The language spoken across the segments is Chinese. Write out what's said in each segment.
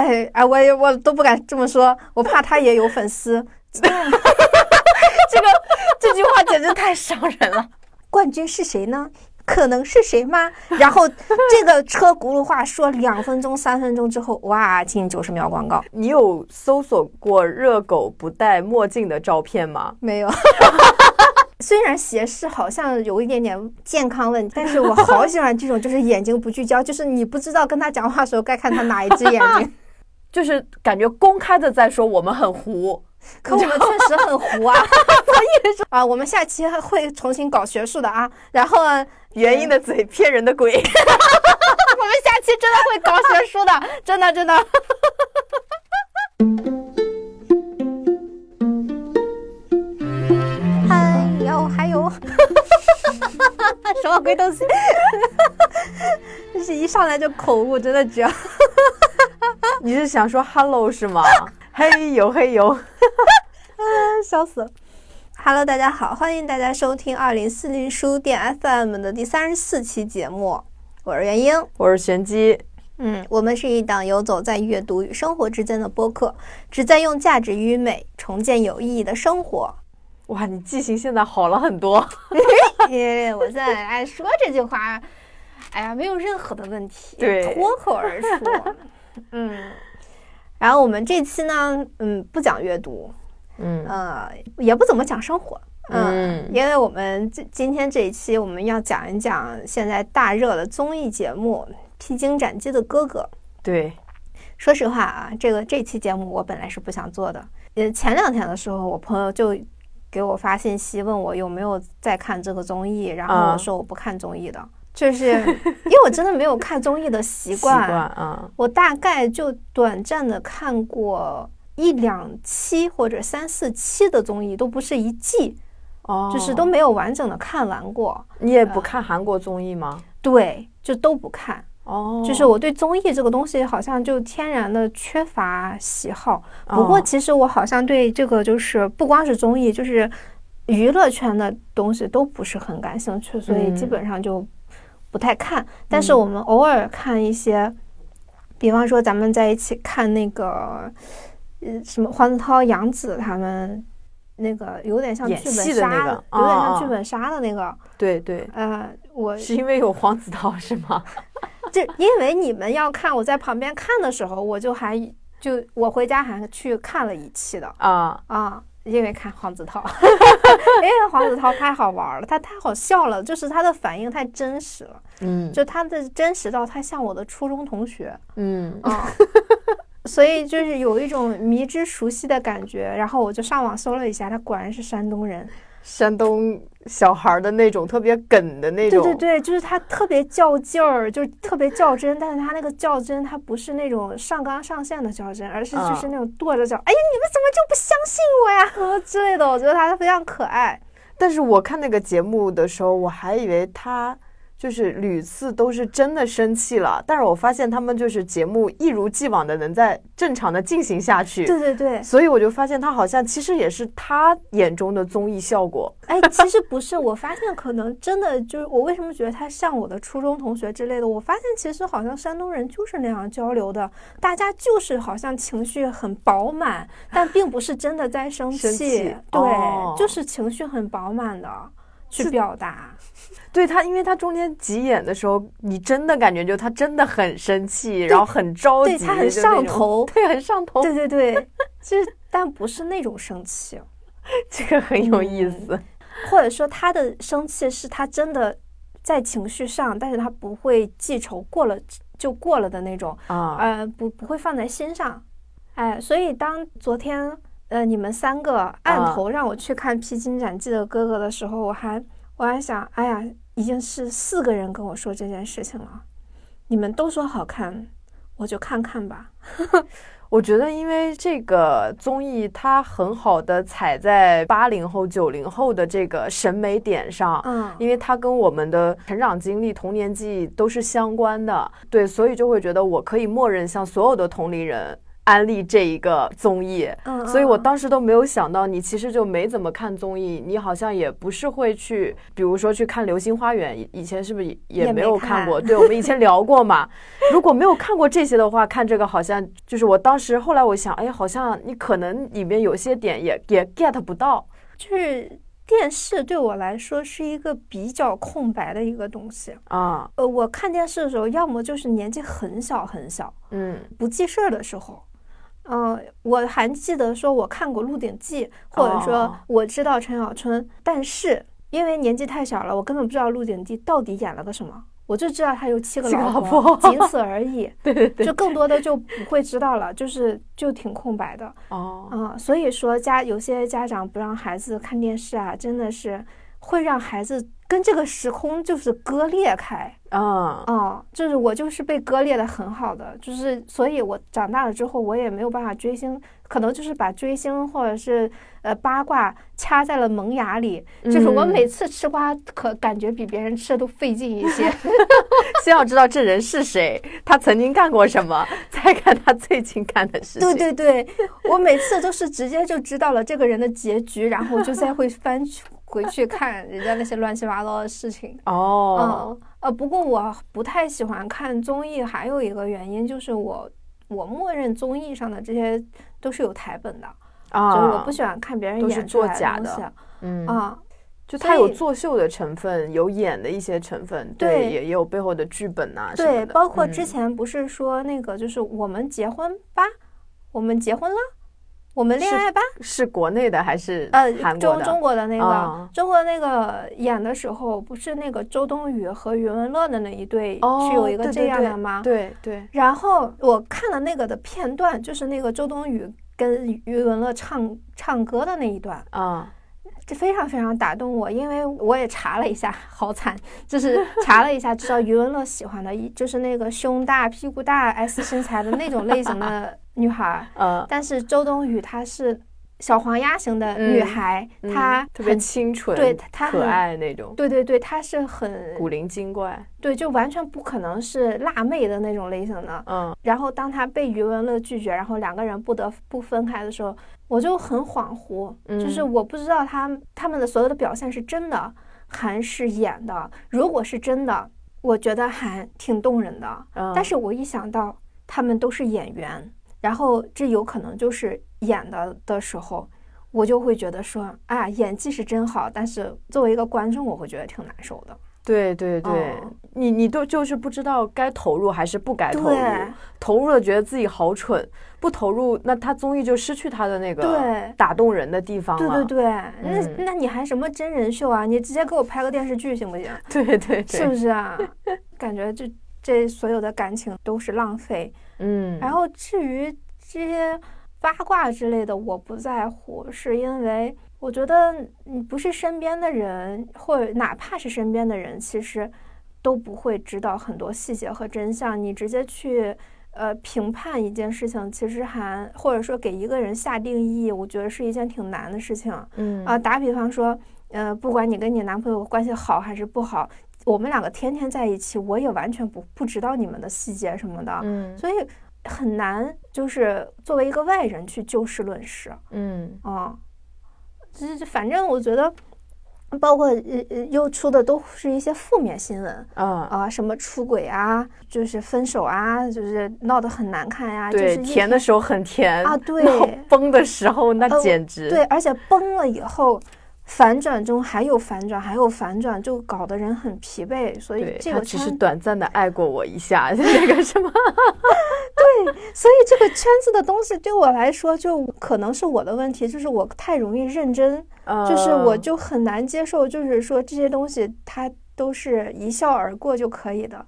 哎哎，我也我都不敢这么说，我怕他也有粉丝。这个这句话简直太伤人了。冠军是谁呢？可能是谁吗？然后这个车轱辘话说两分钟、三分钟之后，哇，进九十秒广告。你有搜索过热狗不戴墨镜的照片吗？没有。虽然斜视好像有一点点健康问题，但是我好喜欢这种，就是眼睛不聚焦，就是你不知道跟他讲话的时候该看他哪一只眼睛，就是感觉公开的在说我们很糊，可我们确实很糊啊。所以说啊，我们下期会重新搞学术的啊。然后原因的嘴骗人的鬼，我们下期真的会搞学术的，真的真的。还有 什么鬼东西？就是一上来就口误，真的绝。你是想说 “hello” 是吗？嘿呦嘿呦，啊，笑死了！Hello，大家好，欢迎大家收听二零四零书店 FM 的第三十四期节目。我是元英，我是玄机。嗯，我们是一档游走在阅读与生活之间的播客，旨在用价值与美重建有意义的生活。哇，你记性现在好了很多。我现在爱说这句话，哎呀，没有任何的问题，对，脱口而出。嗯，然后我们这期呢，嗯，不讲阅读，嗯呃，也不怎么讲生活，嗯，因为我们今今天这一期我们要讲一讲现在大热的综艺节目《披荆斩棘的哥哥》。对，说实话啊，这个这期节目我本来是不想做的。呃，前两天的时候，我朋友就。给我发信息问我有没有在看这个综艺，然后我说我不看综艺的，就是 因为我真的没有看综艺的习惯。啊，我大概就短暂的看过一两期或者三四期的综艺，都不是一季，哦，就是都没有完整的看完过。你也不看韩国综艺吗？对，就都不看。哦，就是我对综艺这个东西好像就天然的缺乏喜好。不过其实我好像对这个就是不光是综艺，就是娱乐圈的东西都不是很感兴趣，所以基本上就不太看。但是我们偶尔看一些，比方说咱们在一起看那个呃什么黄子韬、杨紫他们那个有点像剧本杀，有点像剧本杀的那个。对对。呃，我是因为有黄子韬是吗？就因为你们要看，我在旁边看的时候，我就还就我回家还去看了一期的。啊。啊，因为看黄子韬，因为黄子韬太好玩了，他太好笑了，就是他的反应太真实了，嗯，就他的真实到他像我的初中同学，嗯。啊，所以就是有一种迷之熟悉的感觉，然后我就上网搜了一下，他果然是山东人。山东小孩的那种特别梗的那种，对对对，就是他特别较劲儿，就是特别较真，但是他那个较真，他不是那种上纲上线的较真，而是就是那种跺着脚，哎呀，你们怎么就不相信我呀？之类的，我觉得他非常可爱。但是我看那个节目的时候，我还以为他。就是屡次都是真的生气了，但是我发现他们就是节目一如既往的能在正常的进行下去。对对对，所以我就发现他好像其实也是他眼中的综艺效果。哎，其实不是，我发现可能真的就是我为什么觉得他像我的初中同学之类的？我发现其实好像山东人就是那样交流的，大家就是好像情绪很饱满，但并不是真的在生气。对，就是情绪很饱满的去表达。对他，因为他中间急眼的时候，你真的感觉就他真的很生气，然后很着急，他很上头，对，很上头，对对对，其实但不是那种生气，这个很有意思，或者说他的生气是他真的在情绪上，但是他不会记仇，过了就过了的那种啊，呃，不不会放在心上，哎，所以当昨天呃你们三个按头让我去看《披荆斩棘的哥哥》的时候，我还我还想，哎呀。已经是四个人跟我说这件事情了，你们都说好看，我就看看吧。我觉得，因为这个综艺它很好的踩在八零后、九零后的这个审美点上，嗯，因为它跟我们的成长经历、童年记忆都是相关的，对，所以就会觉得我可以默认像所有的同龄人安利这一个综艺，嗯所以我嗯当时都没有想到你其实就没怎么看综艺，你好像也不是会去，比如说去看《流星花园》，以以前是不是也也没有看看过？对，我们以前聊过嘛。如果没有看过这些的话，看这个好像就是我当时后来我想，哎，好像你可能里面有些点也也 get 不到。就是电视对我来说是一个比较空白的一个东西。啊，呃，我看电视的时候，要么就是年纪很小很小，嗯不记事儿的时候。嗯、我还记得说我看过《鹿鼎记》，或者说哦我知道陈小春，但是因为年纪太小了，我根本不知道《鹿鼎记》到底演了个什么，我就知道他有七个老老婆仅此而已。对对对，就更多的就不会知道了，就是就挺空白的。哦，啊、所以说家有些家长不让孩子看电视啊，真的是会让孩子跟这个时空就是割裂开。嗯啊、就是我就是被割裂的很好的，就是所以我长大了之后，我也没有办法追星，可能就是把追星或者是呃八卦掐在了萌芽里。就是我嗯每次吃瓜，可感觉比别人吃的都费劲一些。先要知道这人是谁，他曾经干过什么，再看他最近干的事情。对对对，我每次都是直接就知道了这个人的结局，然后就再会翻去回去看人家那些乱七八糟的事情。哦，嗯，呃，不过我不太喜欢看综艺，还有一个原因就是我我默认综艺上的这些都是有台本的，啊，就是我不喜欢看别人都是作假的东西嗯啊。就它有作秀的成分，有演的一些成分，对也也有背后的剧本呐、对，包括之嗯前不是说那个就是我们结婚吧，我们结婚了，我们恋爱吧，是国内的还是呃，韩国的？中中国的那个，啊中国那个演的时候，不是那个周冬雨和余文乐的那一对、哦是有一个这样的吗？对对，然后我看了那个的片段，就是那个周冬雨跟余文乐唱唱歌的那一段，啊，这非常非常打动我，因为我也查了一下，好惨，就是查了一下，知道余文乐喜欢的，一就是那个胸大、屁股大、S 身材的那种类型的女孩儿，呃，但是周冬雨她是小黄鸭型的女孩，嗯她特别清纯，对她可很爱那种，对对对，她是很古灵精怪，对，就完全不可能是辣妹的那种类型的。嗯然后当她被余文乐拒绝，然后两个人不得不分开的时候，我就很恍惚，就是嗯我不知道他他们的所有的表现是真的还是演的。如果是真的，我觉得还挺动人的。嗯，但是我一想到他们都是演员，然后这有可能就是演的的时候，我就会觉得说，啊，演技是真好，但是作为一个观众，我会觉得挺难受的。对对对，哦你你都就是不知道该投入还是不该投入，对投入了觉得自己好蠢，不投入那他综艺就失去他的那个对打动人的地方对了。对对，那嗯那你还什么真人秀啊？你直接给我拍个电视剧行不行？对对对是不是啊？感觉这这所有的感情都是浪费。嗯，然后至于这些八卦之类的，我不在乎，是因为我觉得你不是身边的人，或者哪怕是身边的人，其实都不会知道很多细节和真相。你直接去呃评判一件事情，其实还或者说给一个人下定义，我觉得是一件挺难的事情。嗯啊，打比方说，呃，不管你跟你男朋友关系好还是不好，我们两个天天在一起，我也完全不不知道你们的细节什么的，嗯。所以很难，就是作为一个外人去就事论事嗯。啊。这这，反正我觉得，包括又出的都是一些负面新闻啊，啊，什么出轨啊，就是分手啊，就是闹得很难看呀、对，就是甜的时候很甜啊，对，崩的时候那呃简直对，而且崩了以后，反转中还有反转，还有反转，就搞得人很疲惫。所以，这个他只是，短暂的爱过我一下，那个什么，对所以这个圈子的东西对我来说，就可能是我的问题，就是我太容易认真，就是我嗯就很难接受，就是说这些东西它都是一笑而过就可以的。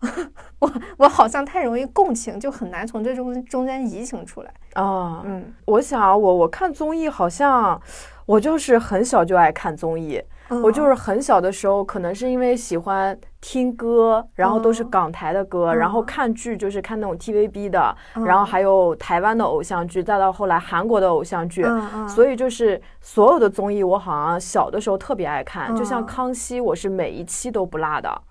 我我好像太容易共情，就很难从这中中间移情出来。啊，嗯，我想啊我我看综艺好像我就是很小就爱看综艺，我就嗯是很小的时候，可能是因为喜欢听歌，然后都是哦。港台的歌，然后嗯看剧就是看那种 TVB 的，嗯。然后还有台湾的偶像剧，再到后来韩国的偶像剧。所以就是所有的综艺，我好像小的时候特别爱看，就像嗯。康熙，我是每一期都不落的。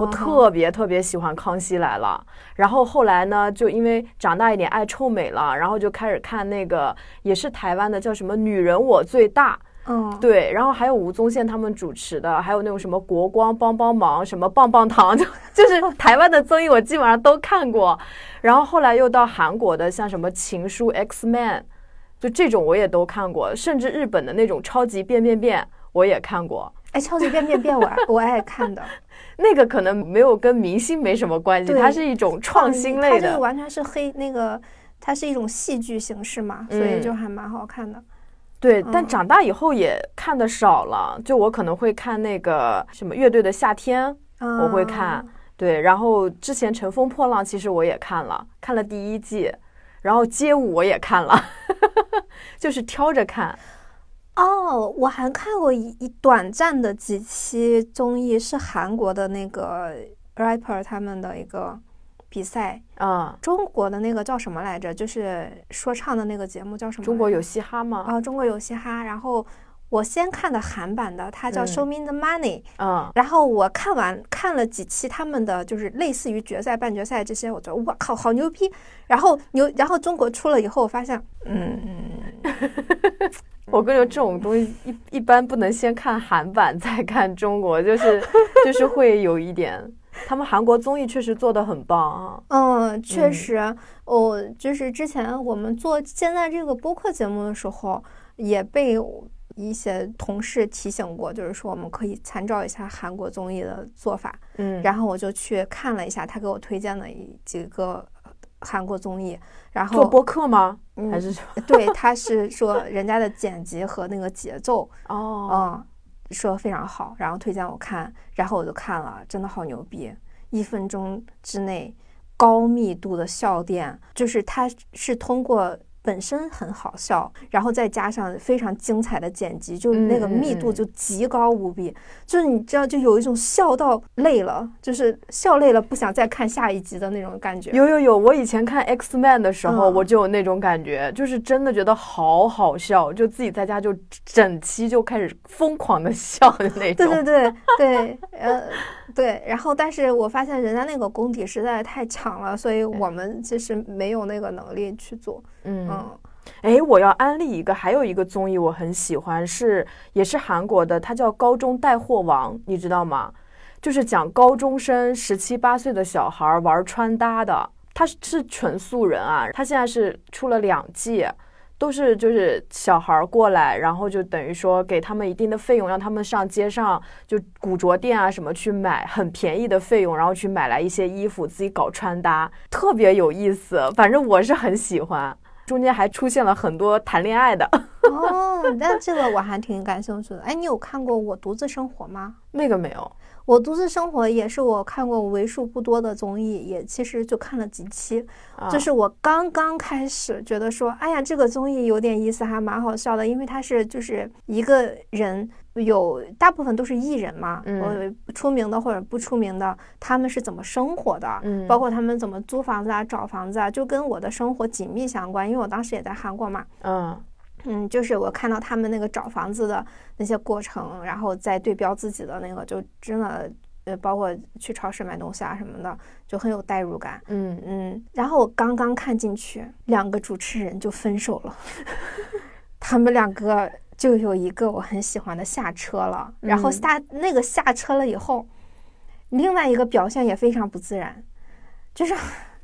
我特别特别喜欢《康熙来了》。然后后来呢，就因为长大一点爱臭美了，然后就开始看那个也是台湾的，叫什么《女人我最大》。嗯，对，然后还有吴宗宪他们主持的，还有那种什么国光帮帮忙，什么棒棒糖，就就是台湾的综艺，我基本上都看过。然后后来又到韩国的，像什么情书、X Man，就这种我也都看过，甚至日本的那种超级变变变我也看过。哎，超级变变变我我爱看的，那个可能没有跟明星没什么关系，它是一种创新类的，它完全是黑那个，它是一种戏剧形式嘛，所以就还蛮好看的。对，但长大以后也看的少了。就我可能会看那个什么乐队的夏天，我会看。对，然后之前乘风破浪其实我也看了，看了第一季，然后街舞我也看了，就是挑着看。哦，我还看过一一短暂的几期综艺，是韩国的那个 rapper 他们的一个。比赛啊，中国的那个叫什么来着？就是说唱的那个节目叫什么？中国有嘻哈吗？啊，中国有嘻哈。然后我先看的韩版的，它叫《Show Me the Money》。嗯。然后我看完看了几期他们的，就是类似于决赛、半决赛这些，我觉得我靠，好牛逼！然后牛，然后中国出了以后，我发现，嗯嗯。我跟你说，这种东西一一般不能先看韩版再看中国，就是就是会有一点。他们韩国综艺确实做的很棒啊！嗯，确实，我就是之前我们做现在这个播客节目的时候，也被一些同事提醒过，就是说我们可以参照一下韩国综艺的做法。嗯，然后我就去看了一下他给我推荐的几个韩国综艺，然后做播客吗？还是对，他是说人家的剪辑和那个节奏哦，嗯。说非常好，然后推荐我看，然后我就看了，真的好牛逼！一分钟之内高密度的笑点，就是它是通过。本身很好笑，然后再加上非常精彩的剪辑，就那个密度就极高无比。就是你知道，就有一种笑到累了，就是笑累了不想再看下一集的那种感觉。有有有，我以前看 X Man 的时候，我就有那种感觉，就是真的觉得好好笑，就自己在家就整期就开始疯狂的笑的那种。对对对对，呃。对，然后但是我发现人家那个功底实在是太强了，所以我们其实没有那个能力去做。嗯嗯，哎，我要安利一个，还有一个综艺我很喜欢，是也是韩国的，它叫《高中带货王》，你知道吗？就是讲高中生十七八岁的小孩玩穿搭的，他是纯素人啊，他现在是出了两季。都是就是小孩儿过来，然后就等于说给他们一定的费用，让他们上街上就古着店啊什么去买很便宜的费用，然后去买来一些衣服自己搞穿搭，特别有意思。反正我是很喜欢，中间还出现了很多谈恋爱的。哦，那这个我还挺感兴趣的。哎，你有看过《我独自生活》吗？那个没有。我独自生活也是我看过为数不多的综艺，也其实就看了几期。就是我刚刚开始觉得说，哎呀，这个综艺有点意思，还蛮好笑的，因为它是就是一个人，有大部分都是艺人嘛，嗯，出名的或者不出名的，他们是怎么生活的，嗯，包括他们怎么租房子啊、找房子啊，就跟我的生活紧密相关，因为我当时也在韩国嘛，嗯。嗯，就是我看到他们那个找房子的那些过程，然后再对标自己的那个，就真的，呃，包括去超市买东西啊什么的，就很有代入感。嗯嗯。然后我刚刚看进去，两个主持人就分手了，他们两个就有一个我很喜欢的下车了，然后下那个下车了以后，另外一个表现也非常不自然，就是。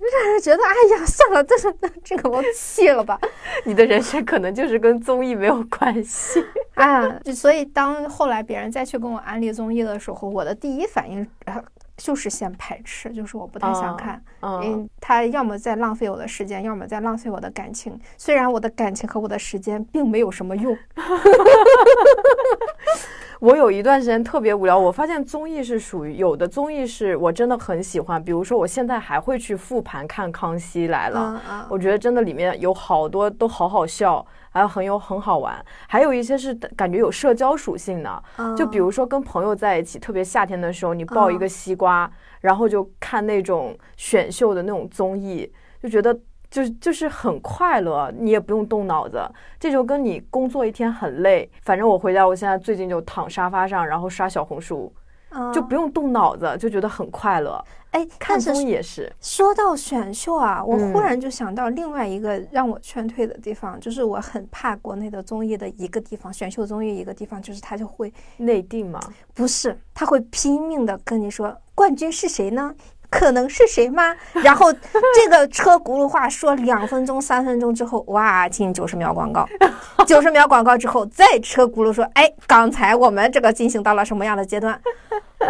让 人觉得，哎呀，算了，这是 这个我弃了吧。你的人生可能就是跟综艺没有关系 啊。所以当后来别人再去跟我安利综艺的时候，我的第一反应就是先排斥，就是我不太想看，因为他要么在浪费我的时间，要么在浪费我的感情。虽然我的感情和我的时间并没有什么用。我有一段时间特别无聊，我发现综艺是属于有的综艺是我真的很喜欢，比如说我现在还会去复盘看《康熙来了》，我觉得真的里面有好多都好好笑，还有很有很好玩，还有一些是感觉有社交属性的，就比如说跟朋友在一起，特别夏天的时候，你抱一个西瓜，然后就看那种选秀的那种综艺，就觉得。就就是很快乐，你也不用动脑子，这就跟你工作一天很累。反正我回家，我现在最近就躺沙发上，然后刷小红书，就不用动脑子，就觉得很快乐。哎，看综艺也是。说到选秀啊，我忽然就想到另外一个让我劝退的地方，就是我很怕国内的综艺的一个地方，选秀综艺一个地方，就是他就会内定吗？不是，他会拼命的跟你说冠军是谁呢？可能是谁吗？然后这个车轱辘话说两分钟、三分钟之后，哇，进九十秒广告，九十秒广告之后再车轱辘说，哎，刚才我们这个进行到了什么样的阶段？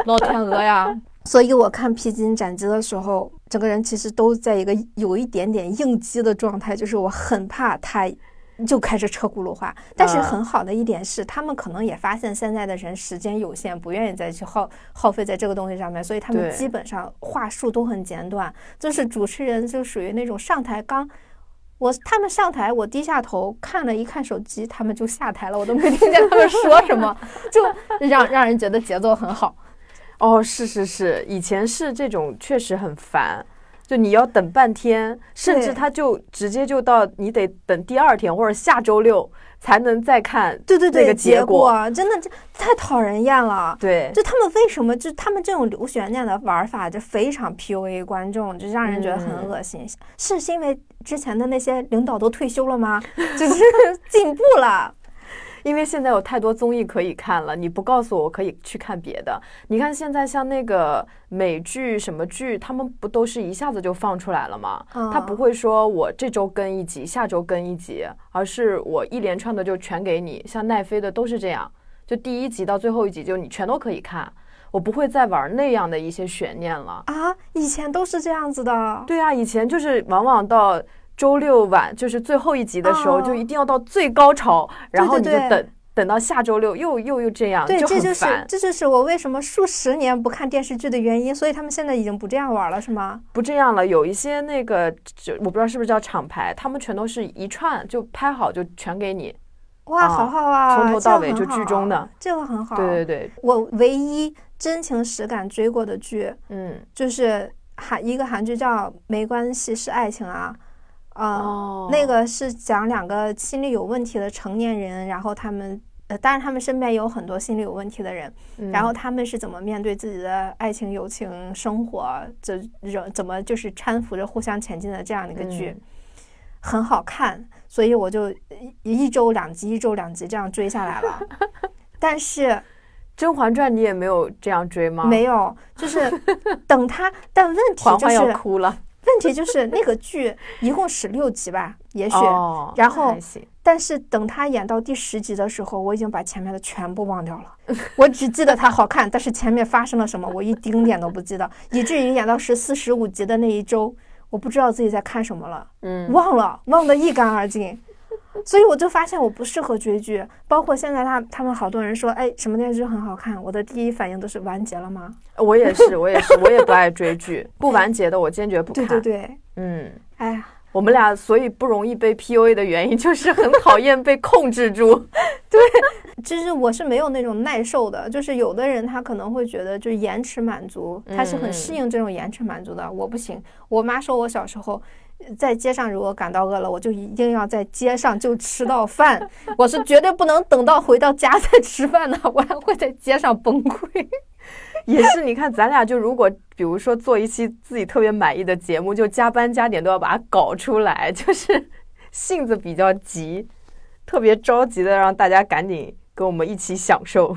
老天鹅呀！所以我看披荆斩棘的时候，整个人其实都在一个有一点点应激的状态，就是我很怕他。就开始车轱辘话，但是很好的一点是，他们可能也发现现在的人时间有限，不愿意再去耗耗费在这个东西上面，所以他们基本上话术都很简短。就是主持人就属于那种上台刚我他们上台，我低下头看了一看手机，他们就下台了，我都没听见他们说什么，就让让人觉得节奏很好。哦，是是是，以前是这种，确实很烦。就你要等半天，甚至他就直接就到你得等第二天或者下周六才能再看。对对对，结果真的这太讨人厌了。对，就他们为什么就他们这种留悬念的玩法就非常 PUA 观众，就让人觉得很恶心。是是因为之前的那些领导都退休了吗？就是进步了。因为现在有太多综艺可以看了，你不告诉我，我可以去看别的。你看现在像那个美剧什么剧，他们不都是一下子就放出来了吗？他不会说我这周更一集，下周更一集，而是我一连串的就全给你。像奈飞的都是这样，就第一集到最后一集就你全都可以看，我不会再玩那样的一些悬念了啊！以前都是这样子的。对啊，以前就是往往到。周六晚就是最后一集的时候，就一定要到最高潮，然后你就等等到下周六又又又这样，对，这就是这就是我为什么数十年不看电视剧的原因。所以他们现在已经不这样玩了，是吗？不这样了，有一些那个就我不知道是不是叫厂牌，他们全都是一串就拍好就全给你。哇，好好啊，从头到尾就剧中的，这个很好。对对对，我唯一真情实感追过的剧，嗯，就是韩一个韩剧叫《没关系是爱情》啊。哦，那个是讲两个心理有问题的成年人，然后他们，呃，当然他们身边有很多心理有问题的人，然后他们是怎么面对自己的爱情、友情、生活，这怎怎么就是搀扶着互相前进的这样的一个剧，很好看，所以我就一周两集，一周两集这样追下来了。但是《甄嬛传》你也没有这样追吗？没有，就是等他，但问题就是要哭了。问题就是那个剧一共十六集吧，也许，然后，但是等他演到第十集的时候，我已经把前面的全部忘掉了，我只记得他好看，但是前面发生了什么，我一丁点都不记得，以至于演到十四、十五集的那一周，我不知道自己在看什么了，嗯，忘了，忘得一干二净。所以我就发现我不适合追剧，包括现在他他们好多人说，哎，什么电视剧很好看，我的第一反应都是完结了吗？我也是，我也是，我也不爱追剧，不完结的我坚决不看。对对对，嗯，哎呀，我们俩所以不容易被 PUA 的原因就是很讨厌被控制住。对，其实我是没有那种耐受的，就是有的人他可能会觉得就是延迟满足，他是很适应这种延迟满足的，我不行。我妈说我小时候。在街上，如果感到饿了，我就一定要在街上就吃到饭。我是绝对不能等到回到家再吃饭的，我还会在街上崩溃。也是，你看咱俩就如果比如说做一期自己特别满意的节目，就加班加点都要把它搞出来，就是性子比较急，特别着急的让大家赶紧。跟我们一起享受，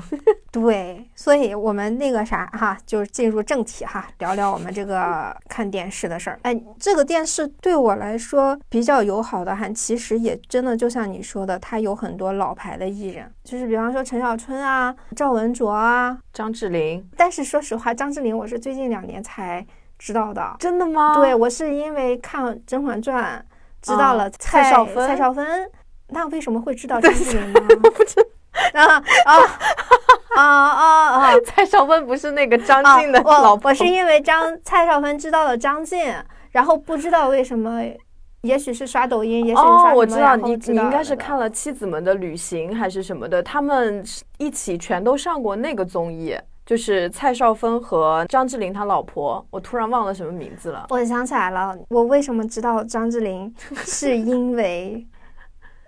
对，所以我们那个啥哈，就是进入正题哈，聊聊我们这个看电视的事儿。哎，这个电视对我来说比较友好的，还其实也真的就像你说的，它有很多老牌的艺人，就是比方说陈小春啊、赵文卓啊、张智霖。但是说实话，张智霖我是最近两年才知道的。真的吗？对，我是因为看《甄嬛传》知道了蔡少芬。蔡少芬，那为什么会知道张智霖呢？不知。啊啊 啊 啊啊！蔡少芬不是那个张晋的老婆，我是因为张蔡少芬知道了张晋，然后不知道为什么，也许是刷抖音，也许是刷哦，我知道你你应该是看了《妻子们的旅行》还是什么的，他们一起全都上过那个综艺，就是蔡少芬和张智霖他老婆，我突然忘了什么名字了。我想起来了，我为什么知道张智霖，是因为。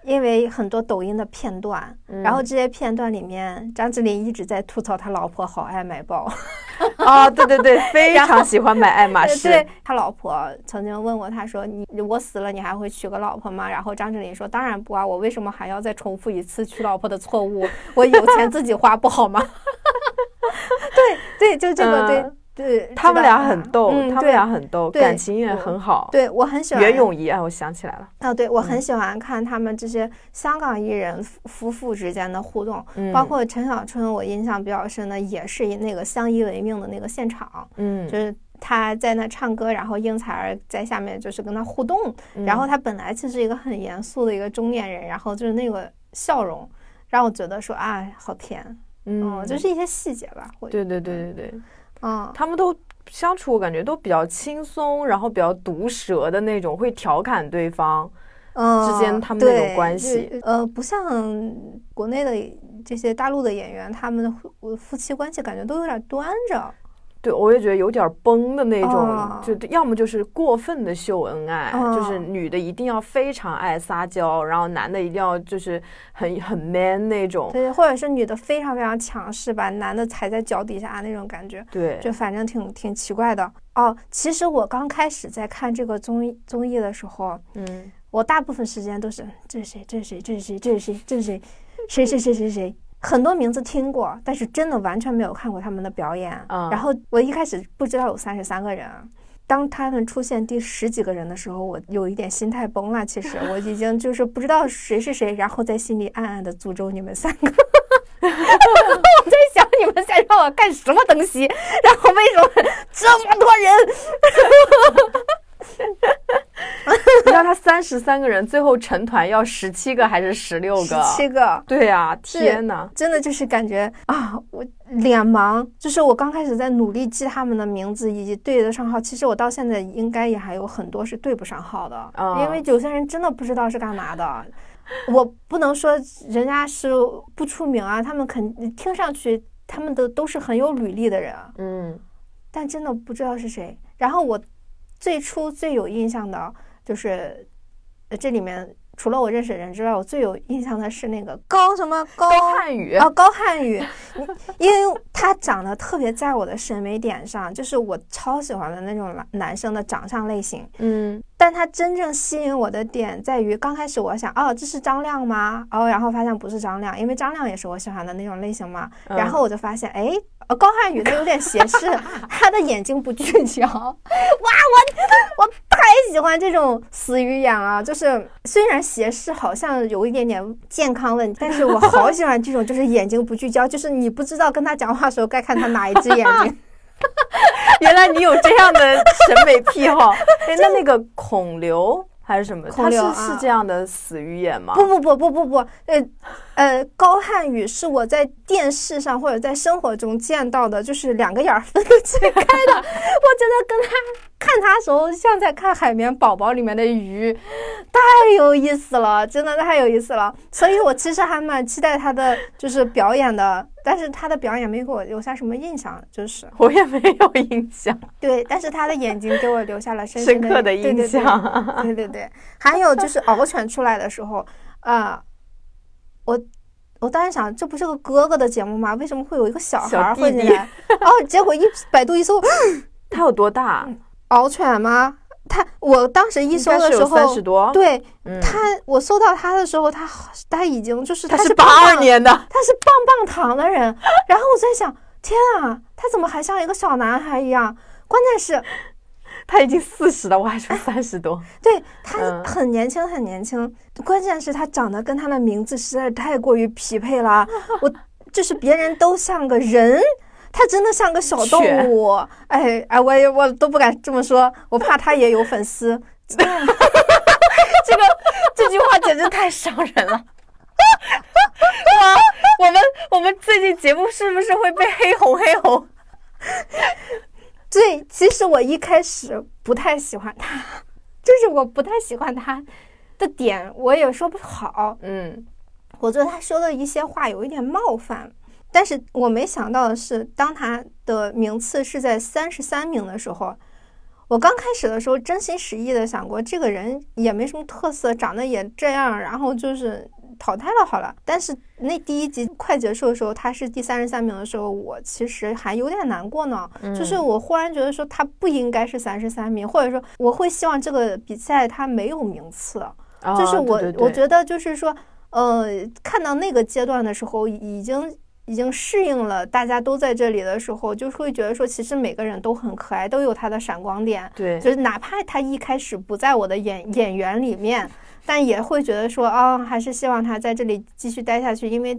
因为很多抖音的片段，然后这些片段里面，张智霖一直在吐槽他老婆好爱买包。啊，对对对，非常喜欢买爱马仕。对他老婆曾经问过他说：“你我死了，你还会娶个老婆吗？”然后张智霖说：“当然不啊，我为什么还要再重复一次娶老婆的错误？我有钱自己花不好吗？” 对对，就这个对。对他们俩很逗，他们俩很逗，感情也很好。对我很喜欢袁咏仪啊，我想起来了。啊，对我很喜欢看他们这些香港艺人夫妇之间的互动，包括陈小春，我印象比较深的也是那个相依为命的那个现场，嗯，就是他在那唱歌，然后应采儿在下面就是跟他互动，然后他本来就是一个很严肃的一个中年人，然后就是那个笑容让我觉得说啊，好甜，嗯，就是一些细节吧。对对对对对。嗯，他们都相处，我感觉都比较轻松，然后比较毒舌的那种，会调侃对方，嗯，之间他们那种关系，呃，不像国内的这些大陆的演员，他们的夫夫妻关系感觉都有点端着。对，我也觉得有点崩的那种，就要么就是过分的秀恩爱，就是女的一定要非常爱撒娇，然后男的一定要就是很很 man 那种，对，或者是女的非常非常强势，把男的踩在脚底下那种感觉，对，就反正挺挺奇怪的。哦，其实我刚开始在看这个综艺综艺的时候，嗯，我大部分时间都是这是谁？这是谁？这是谁？这是谁？这是谁？谁谁谁谁谁？很多名字听过，但是真的完全没有看过他们的表演。然后我一开始不知道有三十三个人，当他们出现第十几个人的时候，我有一点心态崩了。其实 我已经就是不知道谁是谁，然后在心里暗暗的诅咒你们三个。我在想你们在让我干什么东西？然后为什么这么多人？你知道他三十三个人，最后成团要十七个还是十六个？十七个。对呀，天哪，真的就是感觉啊，我脸盲。就是我刚开始在努力记他们的名字以及对得上号，其实我到现在应该也还有很多是对不上号的，因为有些人真的不知道是干嘛的。我不能说人家是不出名啊，他们肯听上去他们的都是很有履历的人，嗯，但真的不知道是谁。然后我。最初最有印象的就是，这里面除了我认识的人之外，我最有印象的是那个高什么高瀚宇啊，高汉语，因为他长得特别在我的审美点上，就是我超喜欢的那种男男生的长相类型，嗯，但他真正吸引我的点在于，刚开始我想，哦，这是张亮吗？哦，然后发现不是张亮，因为张亮也是我喜欢的那种类型嘛，然后我就发现，哎。呃，高瀚宇他有点斜视，他的眼睛不聚焦。哇，我我太喜欢这种死鱼眼了。就是虽然斜视好像有一点点健康问题，但是我好喜欢这种，就是眼睛不聚焦，就是你不知道跟他讲话的时候该看他哪一只眼睛。原来你有这样的审美癖好。哎，那那个孔刘。还是什么？他是是这样的死鱼眼吗？不不不不不不，呃呃，高瀚宇是我在电视上或者在生活中见到的，就是两个眼儿分得最开的。我觉得跟他看他时候像在看《海绵宝宝》里面的鱼，太有意思了，真的太有意思了。所以我其实还蛮期待他的就是表演的。但是他的表演没给我留下什么印象，就是我也没有印象。对，但是他的眼睛给我留下了深深刻的印象。对对对，还有就是敖犬出来的时候，啊，我我当时想，这不是个哥哥的节目吗？为什么会有一个小孩混进来？然后结果一百度一搜，他有多大？獒犬吗？他，我当时一搜的时候，三十多。对他，我搜到他的时候，他他已经就是他是八二年的，他是棒棒糖的人。然后我在想，天啊，他怎么还像一个小男孩一样？关键是，他已经四十了，我还说三十多。对他很年轻，很年轻。关键是，他长得跟他的名字实在是太过于匹配了。我就是别人都像个人。他真的像个小动物，哎哎，我也我都不敢这么说，我怕他也有粉丝。这个这句话简直太伤人了。哇，我们我们最近节目是不是会被黑红黑红？对，其实我一开始不太喜欢他，就是我不太喜欢他的点，我也说不好。嗯，我觉得他说的一些话有一点冒犯。但是我没想到的是，当他的名次是在三十三名的时候，我刚开始的时候真心实意的想过，这个人也没什么特色，长得也这样，然后就是淘汰了好了。但是那第一集快结束的时候，他是第三十三名的时候，我其实还有点难过呢。就是我忽然觉得说他不应该是三十三名，或者说我会希望这个比赛他没有名次。就是我我觉得就是说，呃，看到那个阶段的时候，已经。已经适应了，大家都在这里的时候，就会觉得说，其实每个人都很可爱，都有他的闪光点。对，就是哪怕他一开始不在我的演演员里面，但也会觉得说，啊，还是希望他在这里继续待下去，因为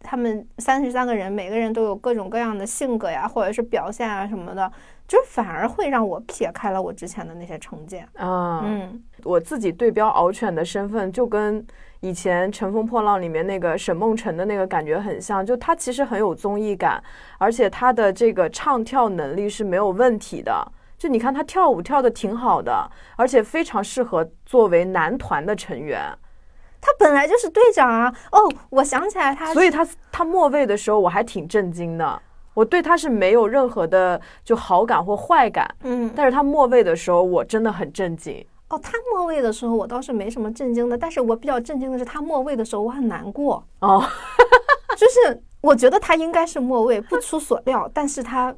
他们三十三个人，每个人都有各种各样的性格呀，或者是表现啊什么的，就反而会让我撇开了我之前的那些成见。啊，嗯，我自己对标敖犬的身份就跟。以前《乘风破浪》里面那个沈梦辰的那个感觉很像，就他其实很有综艺感，而且他的这个唱跳能力是没有问题的。就你看他跳舞跳的挺好的，而且非常适合作为男团的成员。他本来就是队长啊！哦，我想起来他，所以他他末位的时候我还挺震惊的。我对他是没有任何的就好感或坏感，嗯，但是他末位的时候我真的很震惊。哦，他末位的时候我倒是没什么震惊的，但是我比较震惊的是他末位的时候我很难过哦，就是我觉得他应该是末位，不出所料，但是他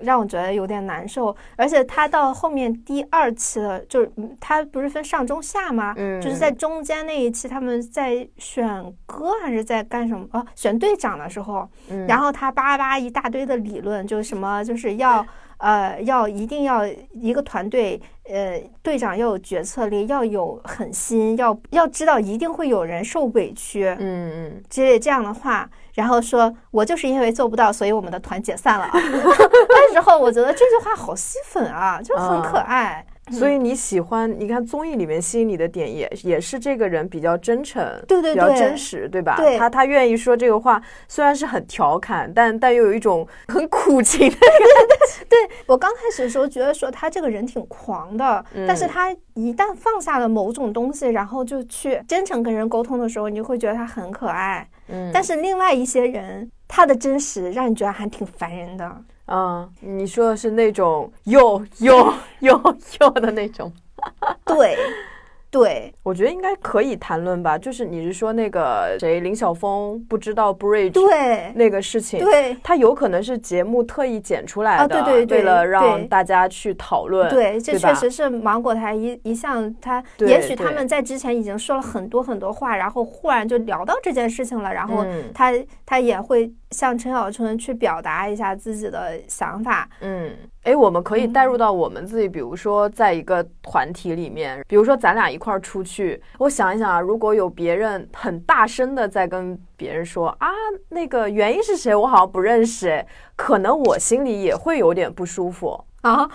让我觉得有点难受，而且他到后面第二期了，就是他不是分上中下吗？嗯，就是在中间那一期他们在选歌还是在干什么？哦，选队长的时候，然后他叭叭一大堆的理论，就什么就是要。呃，要一定要一个团队，呃，队长要有决策力，要有狠心，要要知道一定会有人受委屈，嗯嗯，之类这样的话，然后说我就是因为做不到，所以我们的团解散了。那时候我觉得这句话好吸粉啊，就很可爱。所以你喜欢？你看综艺里面吸引你的点也也是这个人比较真诚，对对对，比较真实，对吧？对，他他愿意说这个话，虽然是很调侃，但但又有一种很苦情的感觉。对我刚开始的时候觉得说他这个人挺狂的，但是他一旦放下了某种东西，然后就去真诚跟人沟通的时候，你就会觉得他很可爱。嗯，但是另外一些人，他的真实让你觉得还挺烦人的。嗯，你说的是那种又又又又的那种，对。对，我觉得应该可以谈论吧。就是你是说那个谁林晓峰不知道 bridge 对那个事情，对，他有可能是节目特意剪出来的，对对对，为了让大家去讨论。对，这确实是芒果台一一向他，也许他们在之前已经说了很多很多话，然后忽然就聊到这件事情了，然后他他也会向陈小春去表达一下自己的想法。嗯。哎，我们可以带入到我们自己，比如说在一个团体里面，比如说咱俩一块儿出去，我想一想啊，如果有别人很大声的在跟别人说啊，那个原因是谁，我好像不认识，可能我心里也会有点不舒服。啊，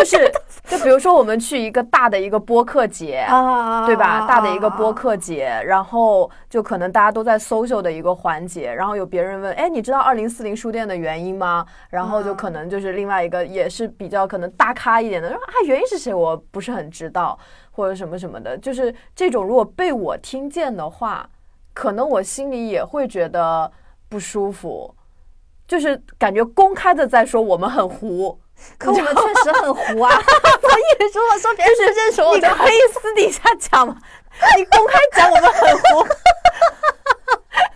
就是，就比如说我们去一个大的一个播客节啊，对吧？大的一个播客节，然后就可能大家都在 social 的一个环节，然后有别人问，哎，你知道二零四零书店的原因吗？然后就可能就是另外一个也是比较可能大咖一点的说啊，原因是谁？我不是很知道，或者什么什么的，就是这种如果被我听见的话，可能我心里也会觉得不舒服，就是感觉公开的在说我们很糊。可我们确实很糊啊！所以为如果说别人是认识我，你可以私底下讲嘛，你公开讲我们很糊。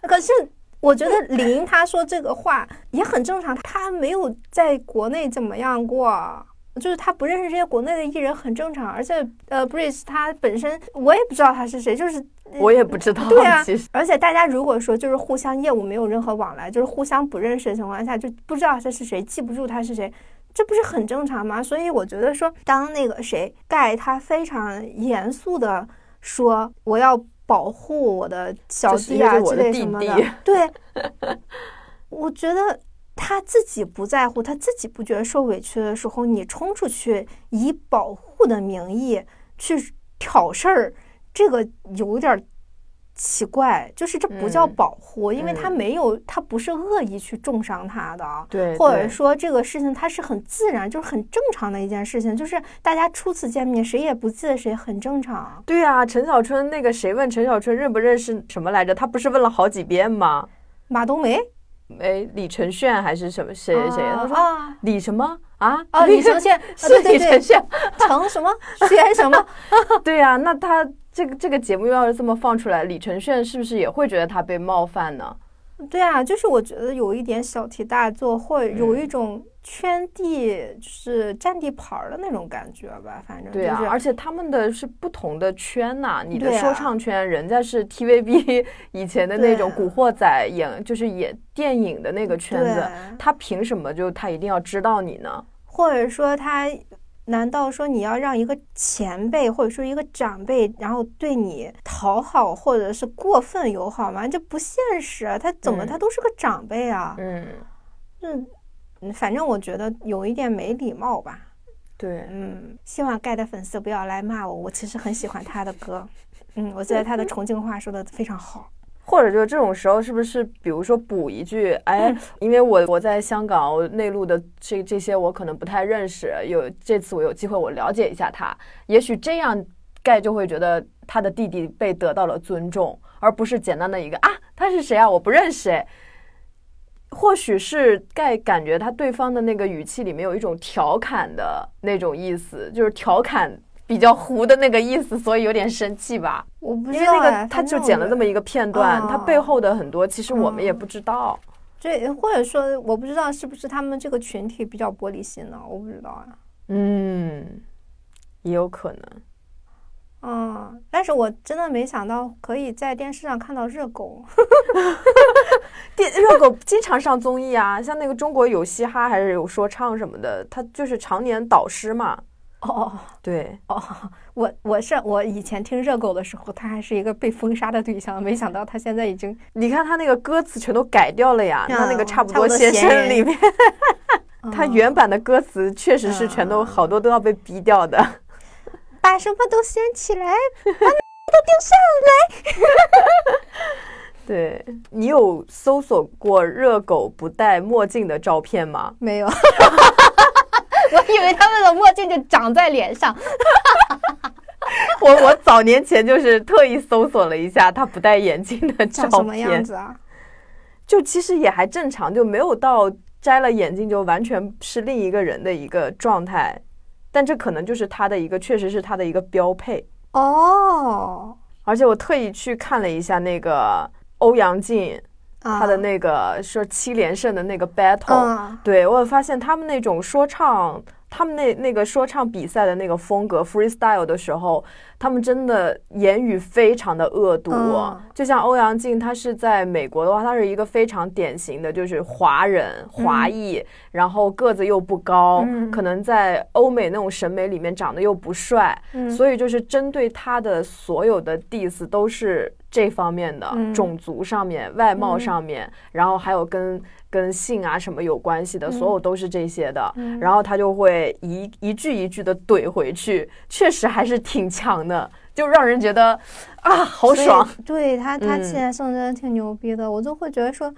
可是我觉得林他说这个话也很正常，他没有在国内怎么样过，就是他不认识这些国内的艺人很正常。而且呃，Breeze 他本身我也不知道他是谁，就是我也不知道。对啊，而且大家如果说就是互相业务没有任何往来，就是互相不认识的情况下，就不知道他是谁，记不住他是谁。这不是很正常吗？所以我觉得说，当那个谁盖他非常严肃的说我要保护我的小弟啊之类什么的，对，我觉得他自己不在乎，他自己不觉得受委屈的时候，你冲出去以保护的名义去挑事儿，这个有点。奇怪，就是这不叫保护，因为他没有，他不是恶意去重伤他的，对，或者说这个事情他是很自然，就是很正常的一件事情，就是大家初次见面，谁也不记得谁，很正常。对啊，陈小春那个谁问陈小春认不认识什么来着？他不是问了好几遍吗？马冬梅哎，李承铉还是什么谁谁谁？他说啊李什么啊？哦，李承铉，啊是李承铉。成什么学什么？对呀、那他这个这个节目要是这么放出来，李承铉是不是也会觉得他被冒犯呢？对啊，就是我觉得有一点小题大做，或有一种圈地，就是占地盘儿的那种感觉吧。反正对啊，就是而且他们的是不同的圈呐、你的说唱圈，人家是 TVB 以前的那种古惑仔演，就是演电影的那个圈子，他凭什么就他一定要知道你呢？或者说他，难道说你要让一个前辈或者说一个长辈，然后对你讨好或者是过分友好吗？这不现实啊！他怎么嗯他都是个长辈啊？嗯，嗯，嗯反正我觉得有一点没礼貌吧。对，嗯，希望盖的粉丝不要来骂我，我其实很喜欢他的歌。嗯，我觉得他的重庆话说的非常好。或者就这种时候，是不是比如说补一句，哎，嗯因为我我在香港我内陆的这这些我可能不太认识，有这次我有机会我了解一下他，也许这样盖就会觉得他的弟弟被得到了尊重，而不是简单的一个啊他是谁啊我不认识哎。或许是盖感觉他对方的那个语气里面有一种调侃的那种意思，就是调侃比较糊的那个意思，所以有点生气吧。我不因为那知道哎个他就剪了这么一个片段，哦他背后的很多其实我们也嗯不知道。这或者说我不知道是不是他们这个群体比较玻璃心呢？我不知道啊。嗯，也有可能。嗯，但是我真的没想到可以在电视上看到热狗。电热狗经常上综艺啊，像那个中国有嘻哈还是有说唱什么的，他就是常年导师嘛。哦对，哦，我我是我以前听热狗的时候，他还是一个被封杀的对象，没想到他现在已经你看他那个歌词全都改掉了呀，嗯那那个差不多先生里面，他嗯原版的歌词确实是全都嗯好多都要被逼掉的。把什么都掀起来，把都丢上对。你有搜索过热狗不戴墨镜的照片吗？没有。我以为他们的墨镜就长在脸上。我我早年前就是特意搜索了一下他不戴眼镜的照长什么样片，子啊？就其实也还正常，就没有到摘了眼镜就完全是另一个人的一个状态，但这可能就是他的一个，确实是他的一个标配。哦，而且我特意去看了一下那个欧阳靖啊他的那个说七连胜的那个 battle，、嗯。对我也发现他们那种说唱，他们那那个说唱比赛的那个风格 freestyle 的时候，他们真的言语非常的恶毒。嗯。就像欧阳靖，他是在美国的话，他是一个非常典型的，就是华人华裔，然后个子又不高，嗯。可能在欧美那种审美里面长得又不帅，嗯。所以就是针对他的所有的 diss 都是这方面的，嗯。种族上面、外貌上面，然后还有跟跟性啊什么有关系的，所有都是这些的。嗯。然后他就会一一句一句的怼回去，确实还是挺强的，就让人觉得啊好爽。对他，他嗯起来胜真的挺牛逼的，我就会觉得说，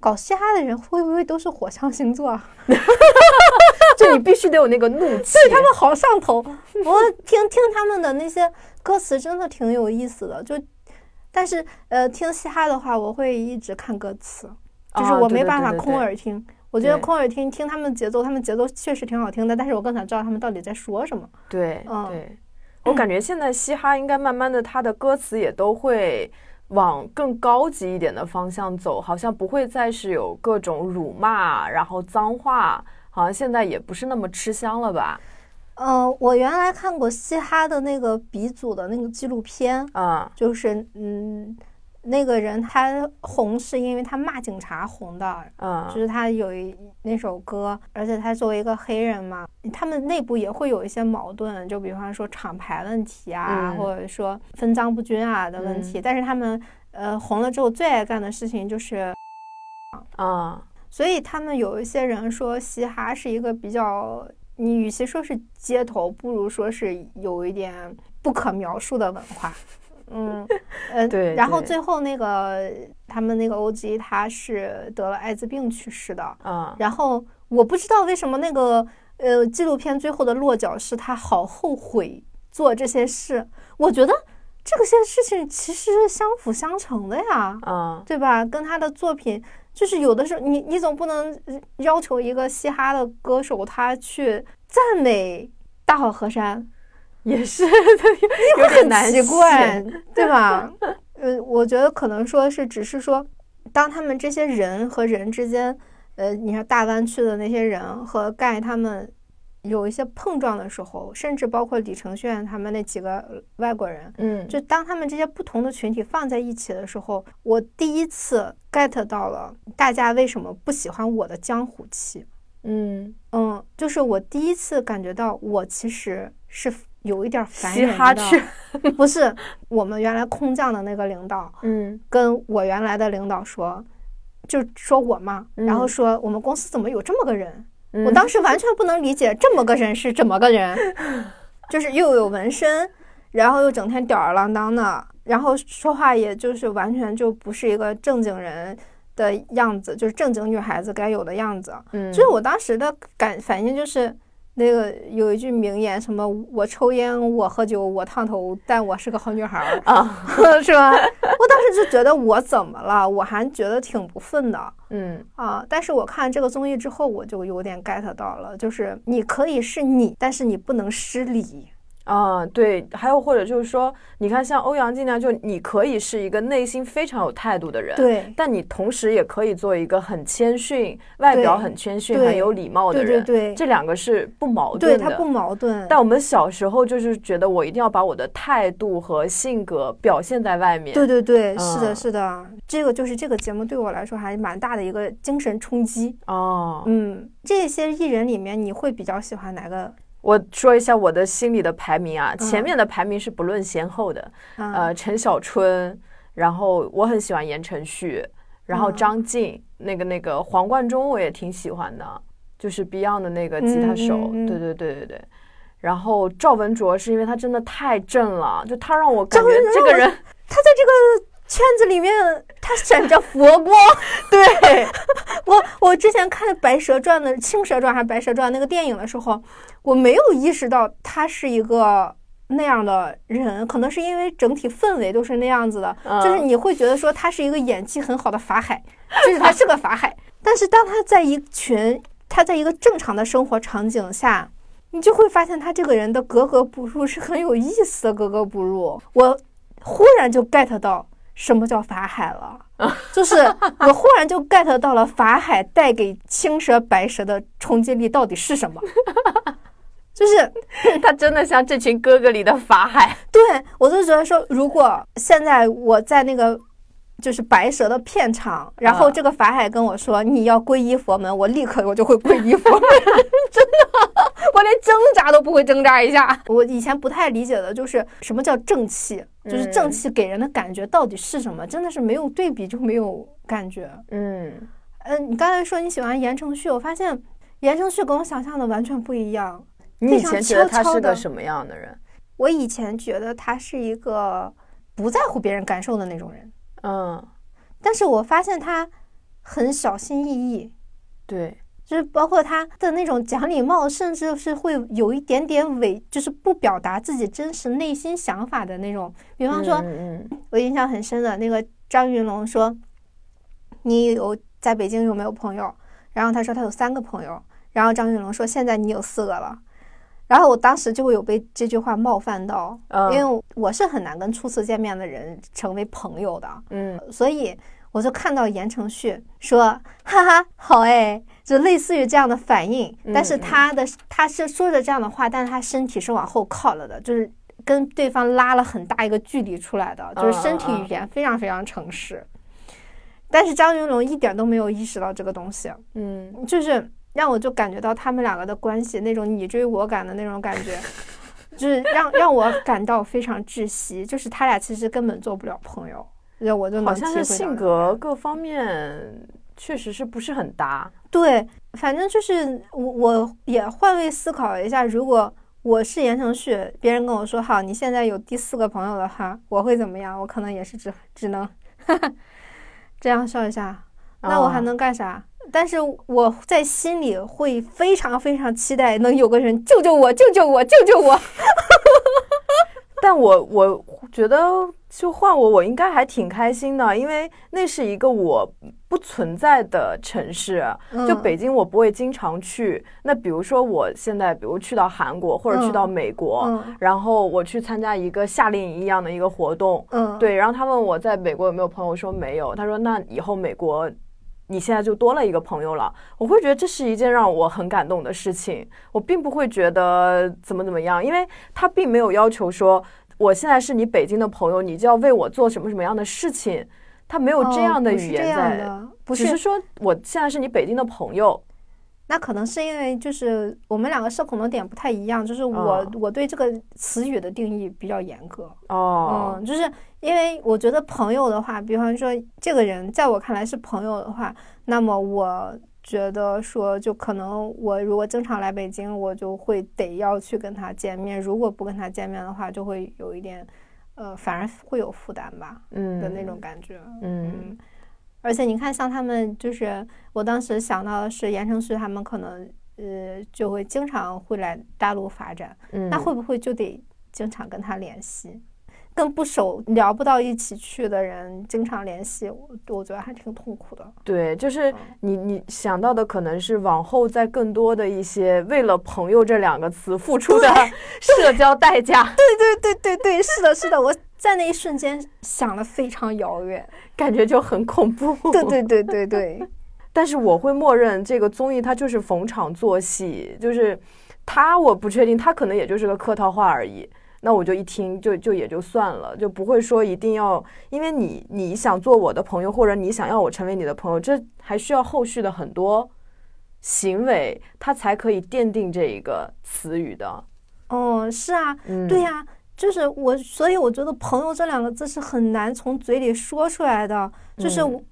搞嘻哈的人会不会都是火象星座啊？就你必须得有那个怒气。对他们好上头。我听听他们的那些歌词，真的挺有意思的。就，但是呃，听嘻哈的话，我会一直看歌词，就是我没办法对对对空耳听。我觉得空耳听听他们节奏，他们节奏确实挺好听的，但是我更想知道他们到底在说什么。对嗯对，我感觉现在嘻哈应该慢慢的，它的歌词也都会往更高级一点的方向走，好像不会再是有各种辱骂，然后脏话，好像现在也不是那么吃香了吧？呃，我原来看过嘻哈的那个鼻祖的那个纪录片，嗯就是嗯，那个人他红是因为他骂警察红的，嗯就嗯是他有一那首歌，而且他作为一个黑人嘛，他们内部也会有一些矛盾，就比方说厂牌问题啊，嗯或者说分赃不均啊的问题。嗯但是他们呃红了之后最爱干的事情就是，嗯所以他们有一些人说嘻哈是一个比较，你与其说是街头，不如说是有一点不可描述的文化。嗯，呃，对然后最后那个他们那个 OG 他是得了艾滋病去世的，嗯然后我不知道为什么那个呃纪录片最后的落脚是他好后悔做这些事，我觉得这个些事情其实是相辅相成的呀，嗯对吧？跟他的作品就是有的时候你你总不能要求一个嘻哈的歌手他去赞美大好河山，也是 有点难奇怪，对吧？呃，我觉得可能说是只是说，当他们这些人和人之间，呃，你看大湾区的那些人和盖他们。有一些碰撞的时候，甚至包括李承铉他们那几个外国人，嗯，就当他们这些不同的群体放在一起的时候，我第一次 get 到了大家为什么不喜欢我的江湖气，嗯嗯，就是我第一次感觉到我其实是有一点烦人的，不是我们原来空降的那个领导，嗯，跟我原来的领导说，就说我嘛，然后说我们公司怎么有这么个人。我当时完全不能理解这么个人是怎么个人，就是又有纹身，然后又整天吊儿郎当的，然后说话也就是完全就不是一个正经人的样子，就是正经女孩子该有的样子。嗯，所以我当时的感反应就是。那个有一句名言，什么我抽烟，我喝酒，我烫头，但我是个好女孩儿啊，是吧？我当时就觉得我怎么了？我还觉得挺不忿的，嗯啊。但是我看这个综艺之后，我就有点 get 到了，就是你可以是你，但是你不能失礼。啊，对，还有或者就是说，你看像欧阳靖那样，就你可以是一个内心非常有态度的人，对，但你同时也可以做一个很谦逊、外表很谦逊、很有礼貌的人，对对对，这两个是不矛盾的，对，它不矛盾。但我们小时候就是觉得我一定要把我的态度和性格表现在外面，对对对，是的，是的，这个就是这个节目对我来说还蛮大的一个精神冲击哦。嗯，这些艺人里面，你会比较喜欢哪个？我说一下我的心里的排名啊，前面的排名是不论先后的，呃，陈小春，然后我很喜欢言承旭，然后张晋，那个那个黄贯中我也挺喜欢的，就是 Beyond 的那个吉他手，对对对对对，然后赵文卓是因为他真的太正了，就他让我感觉这个人，他在这个。圈子里面，他闪着佛光。对 我，我之前看《白蛇传》的《青蛇传》还是《白蛇传》那个电影的时候，我没有意识到他是一个那样的人。可能是因为整体氛围都是那样子的，就是你会觉得说他是一个演技很好的法海，就是他是个法海。但是当他在一群，他在一个正常的生活场景下，你就会发现他这个人的格格不入是很有意思的格格不入。我忽然就 get 到。什么叫法海了？就是我忽然就 get 到了法海带给青蛇白蛇的冲击力到底是什么？就是他真的像这群哥哥里的法海。对我就觉得说，如果现在我在那个。就是白蛇的片场，然后这个法海跟我说你要皈依佛门，我立刻我就会皈依佛门，真的，我连挣扎都不会挣扎一下。我以前不太理解的就是什么叫正气，就是正气给人的感觉到底是什么？真的是没有对比就没有感觉。嗯嗯，你刚才说你喜欢言承旭，我发现言承旭跟我想象的完全不一样。你以前觉得他是个什么样的人？我以前觉得他是一个不在乎别人感受的那种人。嗯，但是我发现他很小心翼翼，对，就是包括他的那种讲礼貌，甚至是会有一点点伪，就是不表达自己真实内心想法的那种。比方说，我印象很深的那个张云龙说：“你有在北京有没有朋友？”然后他说他有三个朋友，然后张云龙说：“现在你有四个了。”然后我当时就会有被这句话冒犯到，因为我是很难跟初次见面的人成为朋友的，嗯，所以我就看到言承旭说哈哈好哎，就类似于这样的反应，但是他的他是说着这样的话，但是他身体是往后靠了的，就是跟对方拉了很大一个距离出来的，就是身体语言非常非常诚实，但是张云龙一点都没有意识到这个东西，嗯，就是。让我就感觉到他们两个的关系那种你追我赶的那种感觉，就是让让我感到非常窒息。就是他俩其实根本做不了朋友，就我就好像是性格各方面确实是不是很搭。对，反正就是我我也换位思考一下，如果我是言承旭，别人跟我说好你现在有第四个朋友的话，我会怎么样？我可能也是只只能 这样笑一下。那我还能干啥？但是我在心里会非常非常期待能有个人救救我，救救我，救救我。但我我觉得就换我，我应该还挺开心的，因为那是一个我不存在的城市。就北京，我不会经常去。那比如说，我现在比如去到韩国或者去到美国，然后我去参加一个夏令营一样的一个活动，嗯，对。然后他问我在美国有没有朋友，说没有。他说那以后美国。你现在就多了一个朋友了，我会觉得这是一件让我很感动的事情。我并不会觉得怎么怎么样，因为他并没有要求说我现在是你北京的朋友，你就要为我做什么什么样的事情。他没有这样的语言在，不是说我现在是你北京的朋友。那可能是因为就是我们两个社恐的点不太一样，就是我我对这个词语的定义比较严格。哦，嗯，就是。因为我觉得朋友的话，比方说这个人在我看来是朋友的话，那么我觉得说就可能我如果经常来北京，我就会得要去跟他见面。如果不跟他见面的话，就会有一点，呃，反而会有负担吧，嗯的那种感觉，嗯。而且你看，像他们就是我当时想到的是言承旭他们可能呃就会经常会来大陆发展，那会不会就得经常跟他联系？跟不熟、聊不到一起去的人经常联系，我我觉得还挺痛苦的。对，就是你你想到的可能是往后在更多的一些为了“朋友”这两个词付出的社交代价。对对对对对，是的，是的，我在那一瞬间想了非常遥远，感觉就很恐怖。对对对对对，但是我会默认这个综艺它就是逢场作戏，就是他我不确定，他可能也就是个客套话而已。那我就一听就就也就算了，就不会说一定要，因为你你想做我的朋友，或者你想要我成为你的朋友，这还需要后续的很多行为，他才可以奠定这一个词语的。哦，是啊，对呀，就是我，所以我觉得“朋友”这两个字是很难从嘴里说出来的，就是我，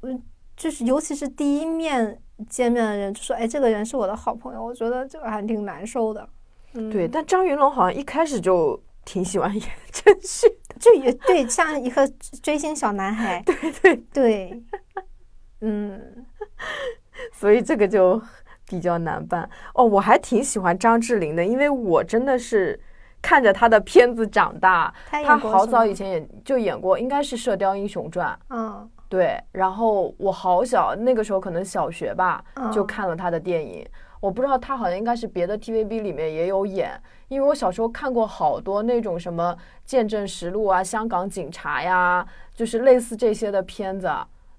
就是尤其是第一面见面的人就说：“哎，这个人是我的好朋友。”我觉得这个还挺难受的。嗯，对，但张云龙好像一开始就。挺喜欢言承旭，就也对，像一个追星小男孩。对对对，嗯，所以这个就比较难办哦。我还挺喜欢张智霖的，因为我真的是看着他的片子长大。他好早以前也就演过，应该是《射雕英雄传》。嗯，对。然后我好小，那个时候可能小学吧，就看了他的电影。我不知道他好像应该是别的 TVB 里面也有演，因为我小时候看过好多那种什么《见证实录》啊、《香港警察》呀，就是类似这些的片子，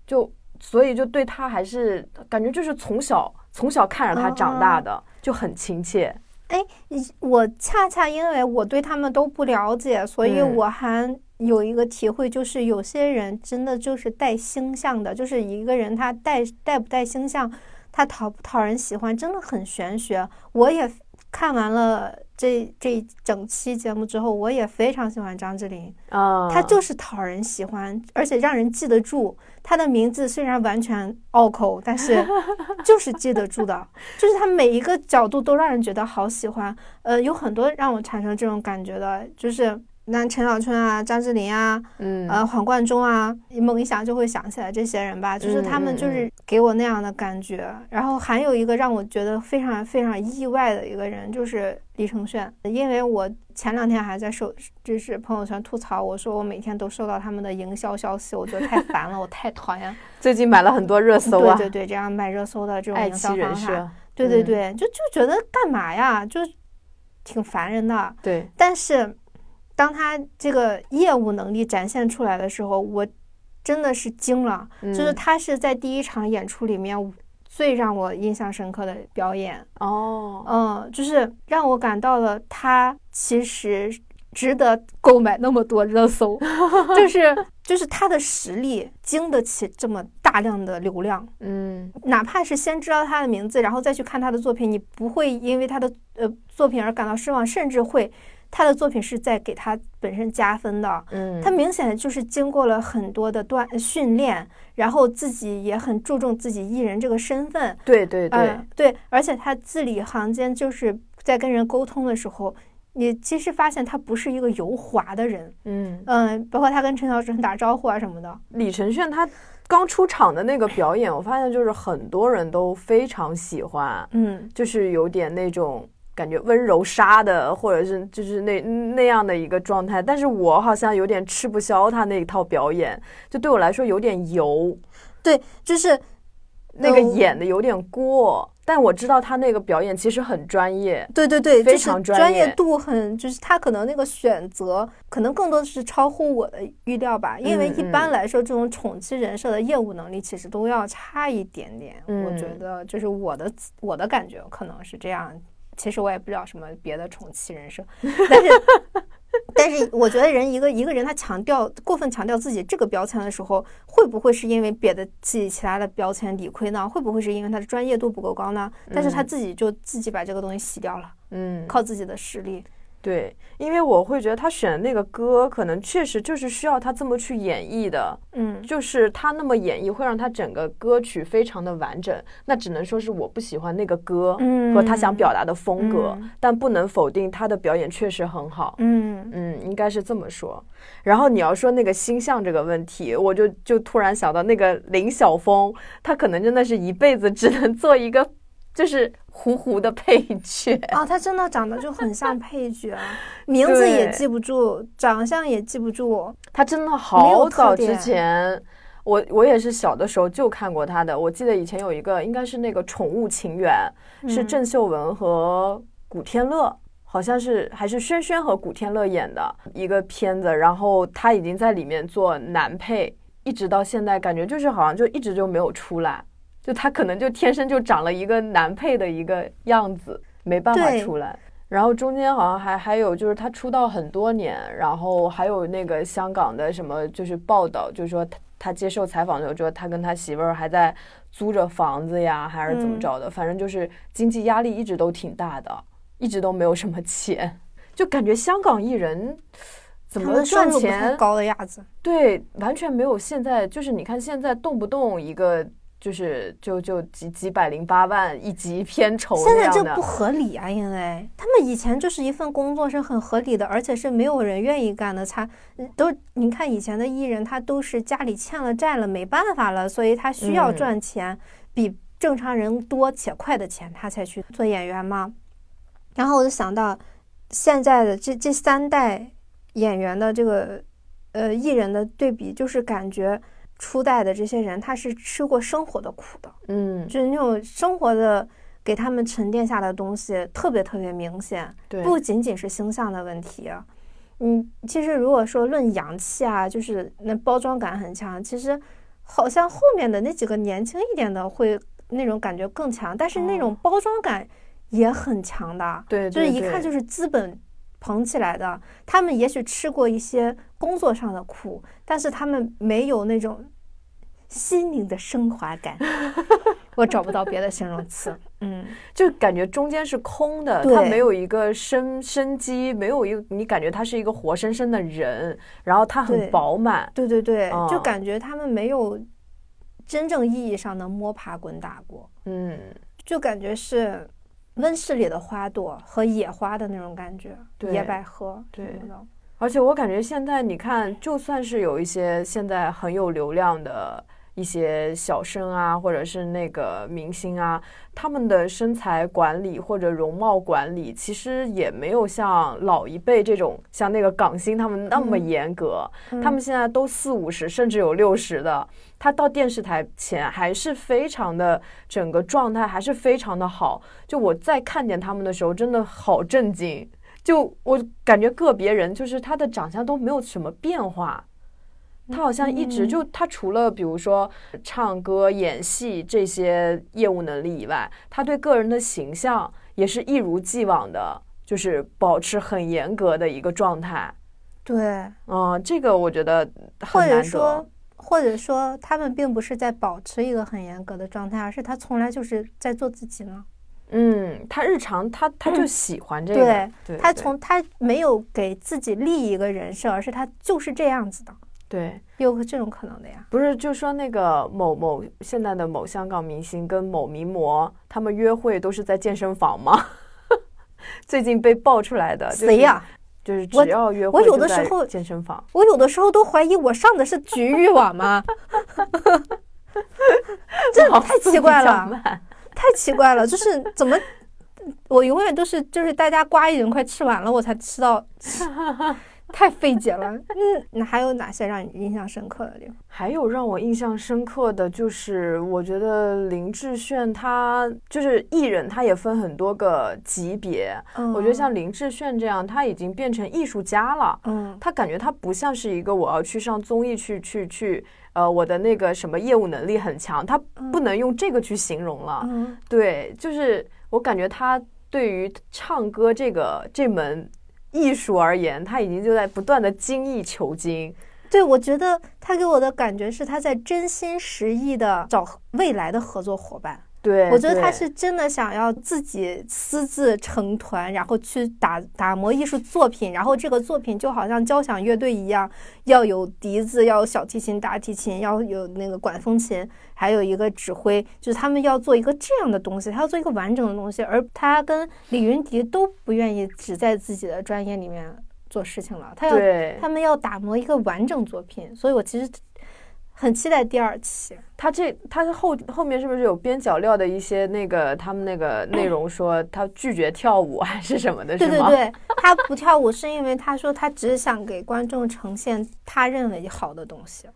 就所以就对他还是感觉就是从小从小看着他长大的，就很亲切。哎，我恰恰因为我对他们都不了解，所以我还有一个体会，就是有些人真的就是带星象的，就是一个人他带带不带星象。他讨不讨人喜欢，真的很玄学。我也看完了这这整期节目之后，我也非常喜欢张智霖啊，他就是讨人喜欢，而且让人记得住。他的名字虽然完全拗口，但是 就是记得住的，就是他每一个角度都让人觉得好喜欢。呃，有很多让我产生这种感觉的，就是。那陈小春啊，张智霖啊，嗯，呃，黄贯中啊，猛一想就会想起来这些人吧，就是他们就是给我那样的感觉。然后还有一个让我觉得非常非常意外的一个人，就是李承铉，因为我前两天还在收，就是朋友圈吐槽，我说我每天都收到他们的营销消息，我觉得太烦了，我太讨厌。最近买了很多热搜啊，对对对，这样买热搜的这种营销方法，对对对，就就觉得干嘛呀，就挺烦人的。对，但是。当他这个业务能力展现出来的时候，我真的是惊了。就是他是在第一场演出里面最让我印象深刻的表演哦，嗯，就是让我感到了他其实值得购买那么多热搜，就是就是他的实力经得起这么大量的流量。嗯，哪怕是先知道他的名字，然后再去看他的作品，你不会因为他的呃作品而感到失望，甚至会。他的作品是在给他本身加分的，嗯，他明显就是经过了很多的锻训练，然后自己也很注重自己艺人这个身份，对对对。对，而且他字里行间就是在跟人沟通的时候，你其实发现他不是一个油滑的人，嗯。嗯，包括他跟陈小春打招呼啊什么的。李承铉他刚出场的那个表演，我发现就是很多人都非常喜欢，嗯，就是有点那种。感觉温柔杀的，或者是就是那那样的一个状态，但是我好像有点吃不消他那一套表演，就对我来说有点油。对，就是那个演的有点过。但我知道他那个表演其实很专业，对对对，非常专业度很，就是他可能那个选择可能更多的是超乎我的预料吧。因为一般来说，这种宠妻人设的业务能力其实都要差一点点。我觉得就是我的我的感觉可能是这样。其实我也不知道什么别的宠妻人设，但是。但是我觉得人一个一个人他强调过分强调自己这个标签的时候，会不会是因为别的自己其他的标签理亏呢？会不会是因为他的专业度不够高呢？但是他自己就自己把这个东西洗掉了，嗯，靠自己的实力。对，因为我会觉得他选的那个歌，可能确实就是需要他这么去演绎的。嗯，就是他那么演绎，会让他整个歌曲非常的完整。那只能说是我不喜欢那个歌和他想表达的风格，但不能否定他的表演确实很好。嗯嗯，应该是这么说。然后你要说那个星象这个问题，我就就突然想到那个林晓峰，他可能真的是一辈子只能做一个。就是糊糊的配角啊，他真的长得就很像配角，名字也记不住，长相也记不住。他真的好早之前，我我也是小的时候就看过他的。我记得以前有一个，应该是那个《宠物情缘》，是郑秀文和古天乐，好像是还是轩轩和古天乐演的一个片子。然后他已经在里面做男配，一直到现在，感觉就是好像就一直就没有出来。就他可能就天生就长了一个男配的一个样子，没办法出来。然后中间好像还还有就是他出道很多年，然后还有那个香港的什么就是报道，就是说他他接受采访的时候说他跟他媳妇儿还在租着房子呀，还是怎么着的，反正就是经济压力一直都挺大的，一直都没有什么钱，就感觉香港艺人怎么赚钱高的样子？对，完全没有现在就是你看现在动不动一个。就是就就几几百零八万一集片酬现在这不合理啊！因为他们以前就是一份工作是很合理的，而且是没有人愿意干的。他都你看以前的艺人，他都是家里欠了债了，没办法了，所以他需要赚钱，比正常人多且快的钱，他才去做演员嘛。然后我就想到现在的这这三代演员的这个呃艺人的对比，就是感觉。初代的这些人，他是吃过生活的苦的，嗯，就是那种生活的给他们沉淀下的东西特别特别明显，对，不仅仅是星象的问题，嗯，其实如果说论洋气啊，就是那包装感很强，其实好像后面的那几个年轻一点的会那种感觉更强，但是那种包装感也很强的，对，就是一看就是资本。捧起来的，他们也许吃过一些工作上的苦，但是他们没有那种心灵的升华感。我找不到别的形容词，嗯，就感觉中间是空的，它没有一个生生机，没有一个你感觉他是一个活生生的人，然后他很饱满，对对对，就感觉他们没有真正意义上的摸爬滚打过，嗯，就感觉是。温室里的花朵和野花的那种感觉，野百合，对。而且我感觉现在你看，就算是有一些现在很有流量的一些小生啊，或者是那个明星啊，他们的身材管理或者容貌管理，其实也没有像老一辈这种，像那个港星他们那么严格。他们现在都四五十，甚至有六十的。他到电视台前还是非常的，整个状态还是非常的好。就我在看见他们的时候，真的好震惊。就我感觉个别人就是他的长相都没有什么变化，他好像一直就他除了比如说唱歌、演戏这些业务能力以外，他对个人的形象也是一如既往的，就是保持很严格的一个状态。对，嗯，这个我觉得很难得。或者说，他们并不是在保持一个很严格的状态，而是他从来就是在做自己呢。嗯，他日常他他就喜欢这个，对，他从他没有给自己立一个人设，而是他就是这样子的。对，有这种可能的呀。不是，就说那个某某现在的某香港明星跟某名模，他们约会都是在健身房吗？最近被爆出来的谁呀？就是只要约会的时候健身房，我有的时候都怀疑我上的是局域网吗？这太奇怪了，太奇怪了！就是怎么，我永远都是就是大家瓜已经快吃完了，我才吃到，太费解了。嗯，那还有哪些让你印象深刻的地方？还有让我印象深刻的就是，我觉得林志炫他就是艺人，他也分很多个级别。嗯，我觉得像林志炫这样，他已经变成艺术家了。嗯，他感觉他不像是一个我要去上综艺去去去，呃，我的那个什么业务能力很强，他不能用这个去形容了。嗯，对，就是我感觉他对于唱歌这个这门艺术而言，他已经就在不断的精益求精。对，我觉得他给我的感觉是他在真心实意的找未来的合作伙伴。对，我觉得他是真的想要自己私自成团，然后去打打磨艺术作品，然后这个作品就好像交响乐队一样，要有笛子，要有小提琴、大提琴，要有那个管风琴，还有一个指挥，就是他们要做一个这样的东西，他要做一个完整的东西，而他跟李云迪都不愿意只在自己的专业里面。做事情了，他要他们要打磨一个完整作品，所以我其实很期待第二期。他这他后后面是不是有边角料的一些那个他们那个内容 说他拒绝跳舞还是什么的？对对对，他不跳舞是因为他说他只想给观众呈现他认为好的东西。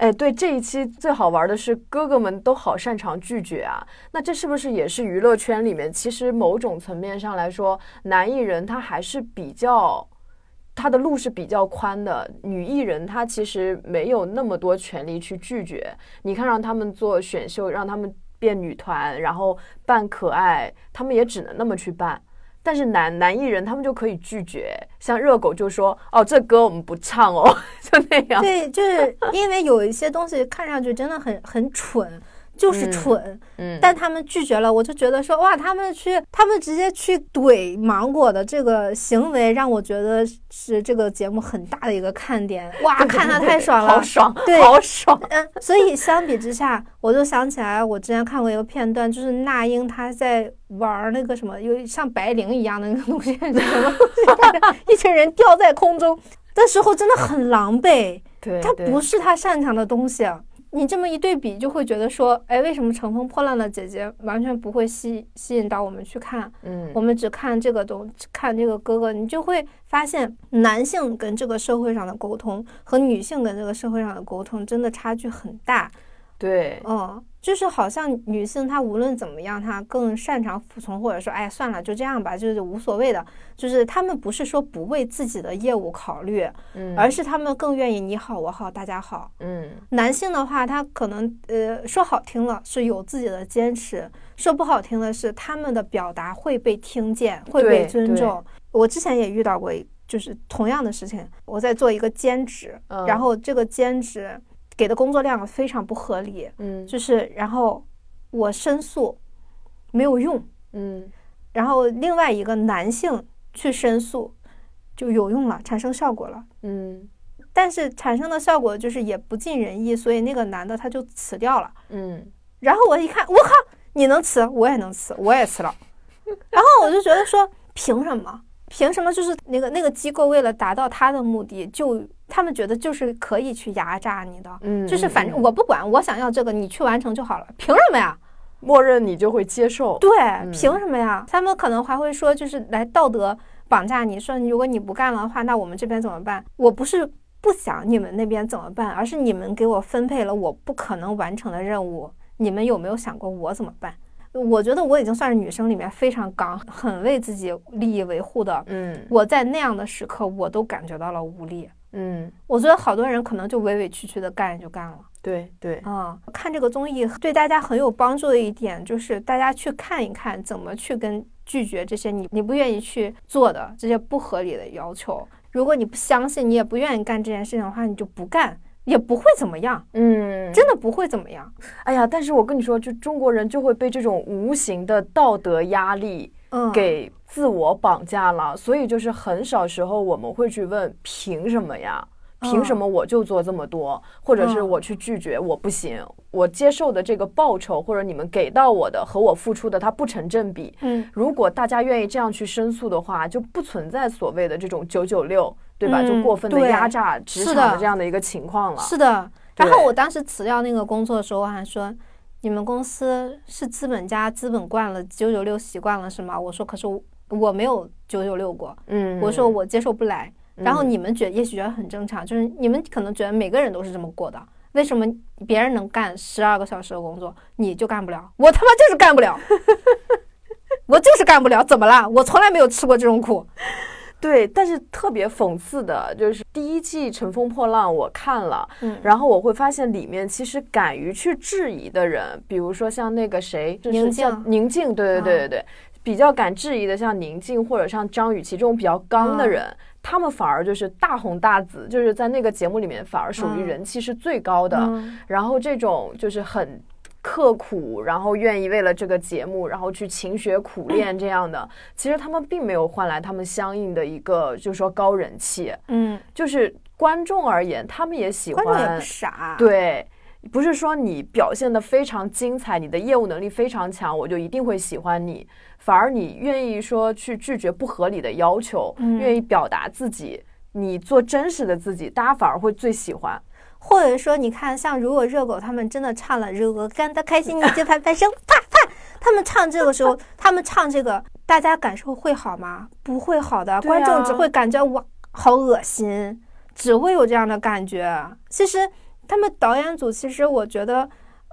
哎，对，这一期最好玩的是哥哥们都好擅长拒绝啊。那这是不是也是娱乐圈里面其实某种层面上来说，男艺人他还是比较。他的路是比较宽的，女艺人她其实没有那么多权利去拒绝。你看，让他们做选秀，让他们变女团，然后扮可爱，他们也只能那么去扮。但是男男艺人他们就可以拒绝，像热狗就说：“哦，这歌我们不唱哦。” 就那样。对，就是因为有一些东西看上去真的很很蠢。就是蠢，嗯，但他们拒绝了，我就觉得说，哇，他们去，他们直接去怼芒果的这个行为，让我觉得是这个节目很大的一个看点，哇，看的太爽 了，好爽，对，好爽，嗯，所以相比之下，我就想起来，我之前看过一个片段，就是那英她在玩那个什么，有像白灵一样的那个东西，什么，一群人吊在空中的时候，真的很狼狈，对，他不是他擅长的东西。你这么一对比，就会觉得说，哎，为什么《乘风破浪的姐姐》完全不会吸吸引到我们去看？嗯，我们只看这个东，看这个哥哥，你就会发现，男性跟这个社会上的沟通和女性跟这个社会上的沟通真的差距很大。对，嗯。就是好像女性她无论怎么样，她更擅长服从，或者说，哎，算了，就这样吧，就是无所谓的。就是他们不是说不为自己的业务考虑，嗯，而是他们更愿意你好我好大家好，嗯。男性的话，他可能呃说好听了是有自己的坚持，说不好听的是他们的表达会被听见，会被尊重。我之前也遇到过，就是同样的事情，我在做一个兼职，然后这个兼职。给的工作量非常不合理，嗯，就是然后我申诉没有用，嗯，然后另外一个男性去申诉就有用了，产生效果了，嗯，但是产生的效果就是也不尽人意，所以那个男的他就辞掉了，嗯，然后我一看，我靠，你能辞，我也能辞，我也辞了，然后我就觉得说，凭什么？凭什么？就是那个那个机构为了达到他的目的，就他们觉得就是可以去压榨你的，嗯，就是反正我不管，我想要这个，你去完成就好了。凭什么呀？默认你就会接受？对，凭什么呀？他们可能还会说，就是来道德绑架你，说如果你不干了的话，那我们这边怎么办？我不是不想你们那边怎么办，而是你们给我分配了我不可能完成的任务，你们有没有想过我怎么办？我觉得我已经算是女生里面非常刚、很为自己利益维护的。嗯，我在那样的时刻，我都感觉到了无力。嗯，我觉得好多人可能就委委屈屈的干就干了。对对，啊，看这个综艺对大家很有帮助的一点就是，大家去看一看怎么去跟拒绝这些你你不愿意去做的这些不合理的要求。如果你不相信，你也不愿意干这件事情的话，你就不干。也不会怎么样，嗯，真的不会怎么样。哎呀，但是我跟你说，就中国人就会被这种无形的道德压力，嗯，给自我绑架了。所以就是很少时候我们会去问，凭什么呀？凭什么我就做这么多？或者是我去拒绝，我不行，我接受的这个报酬或者你们给到我的和我付出的它不成正比。嗯，如果大家愿意这样去申诉的话，就不存在所谓的这种九九六。对吧？就过分的压榨职场的这样的一个情况了。是的。然后我当时辞掉那个工作的时候，我还说：“你们公司是资本家，资本惯了，九九六习惯了是吗？”我说：“可是我没有九九六过。”嗯。我说：“我接受不来。”然后你们觉也许觉得很正常，就是你们可能觉得每个人都是这么过的。为什么别人能干十二个小时的工作，你就干不了？我他妈就是干不了，我就是干不了。怎么啦？我从来没有吃过这种苦。对，但是特别讽刺的就是第一季《乘风破浪》，我看了，嗯，然后我会发现里面其实敢于去质疑的人，比如说像那个谁，宁静，宁静，对对对对对，比较敢质疑的，像宁静或者像张雨绮这种比较刚的人，他们反而就是大红大紫，就是在那个节目里面反而属于人气是最高的，然后这种就是很。刻苦，然后愿意为了这个节目，然后去勤学苦练这样的，其实他们并没有换来他们相应的一个，就是说高人气。嗯，就是观众而言，他们也喜欢。观众也不傻。对，不是说你表现的非常精彩，你的业务能力非常强，我就一定会喜欢你。反而你愿意说去拒绝不合理的要求，愿意表达自己，你做真实的自己，大家反而会最喜欢。或者说，你看，像如果热狗他们真的唱了《热狗干得开心》，你就拍拍手，啪啪。他们唱这个时候，他们唱这个，大家感受会好吗？不会好的，观众只会感觉哇，好恶心，只会有这样的感觉。其实他们导演组，其实我觉得，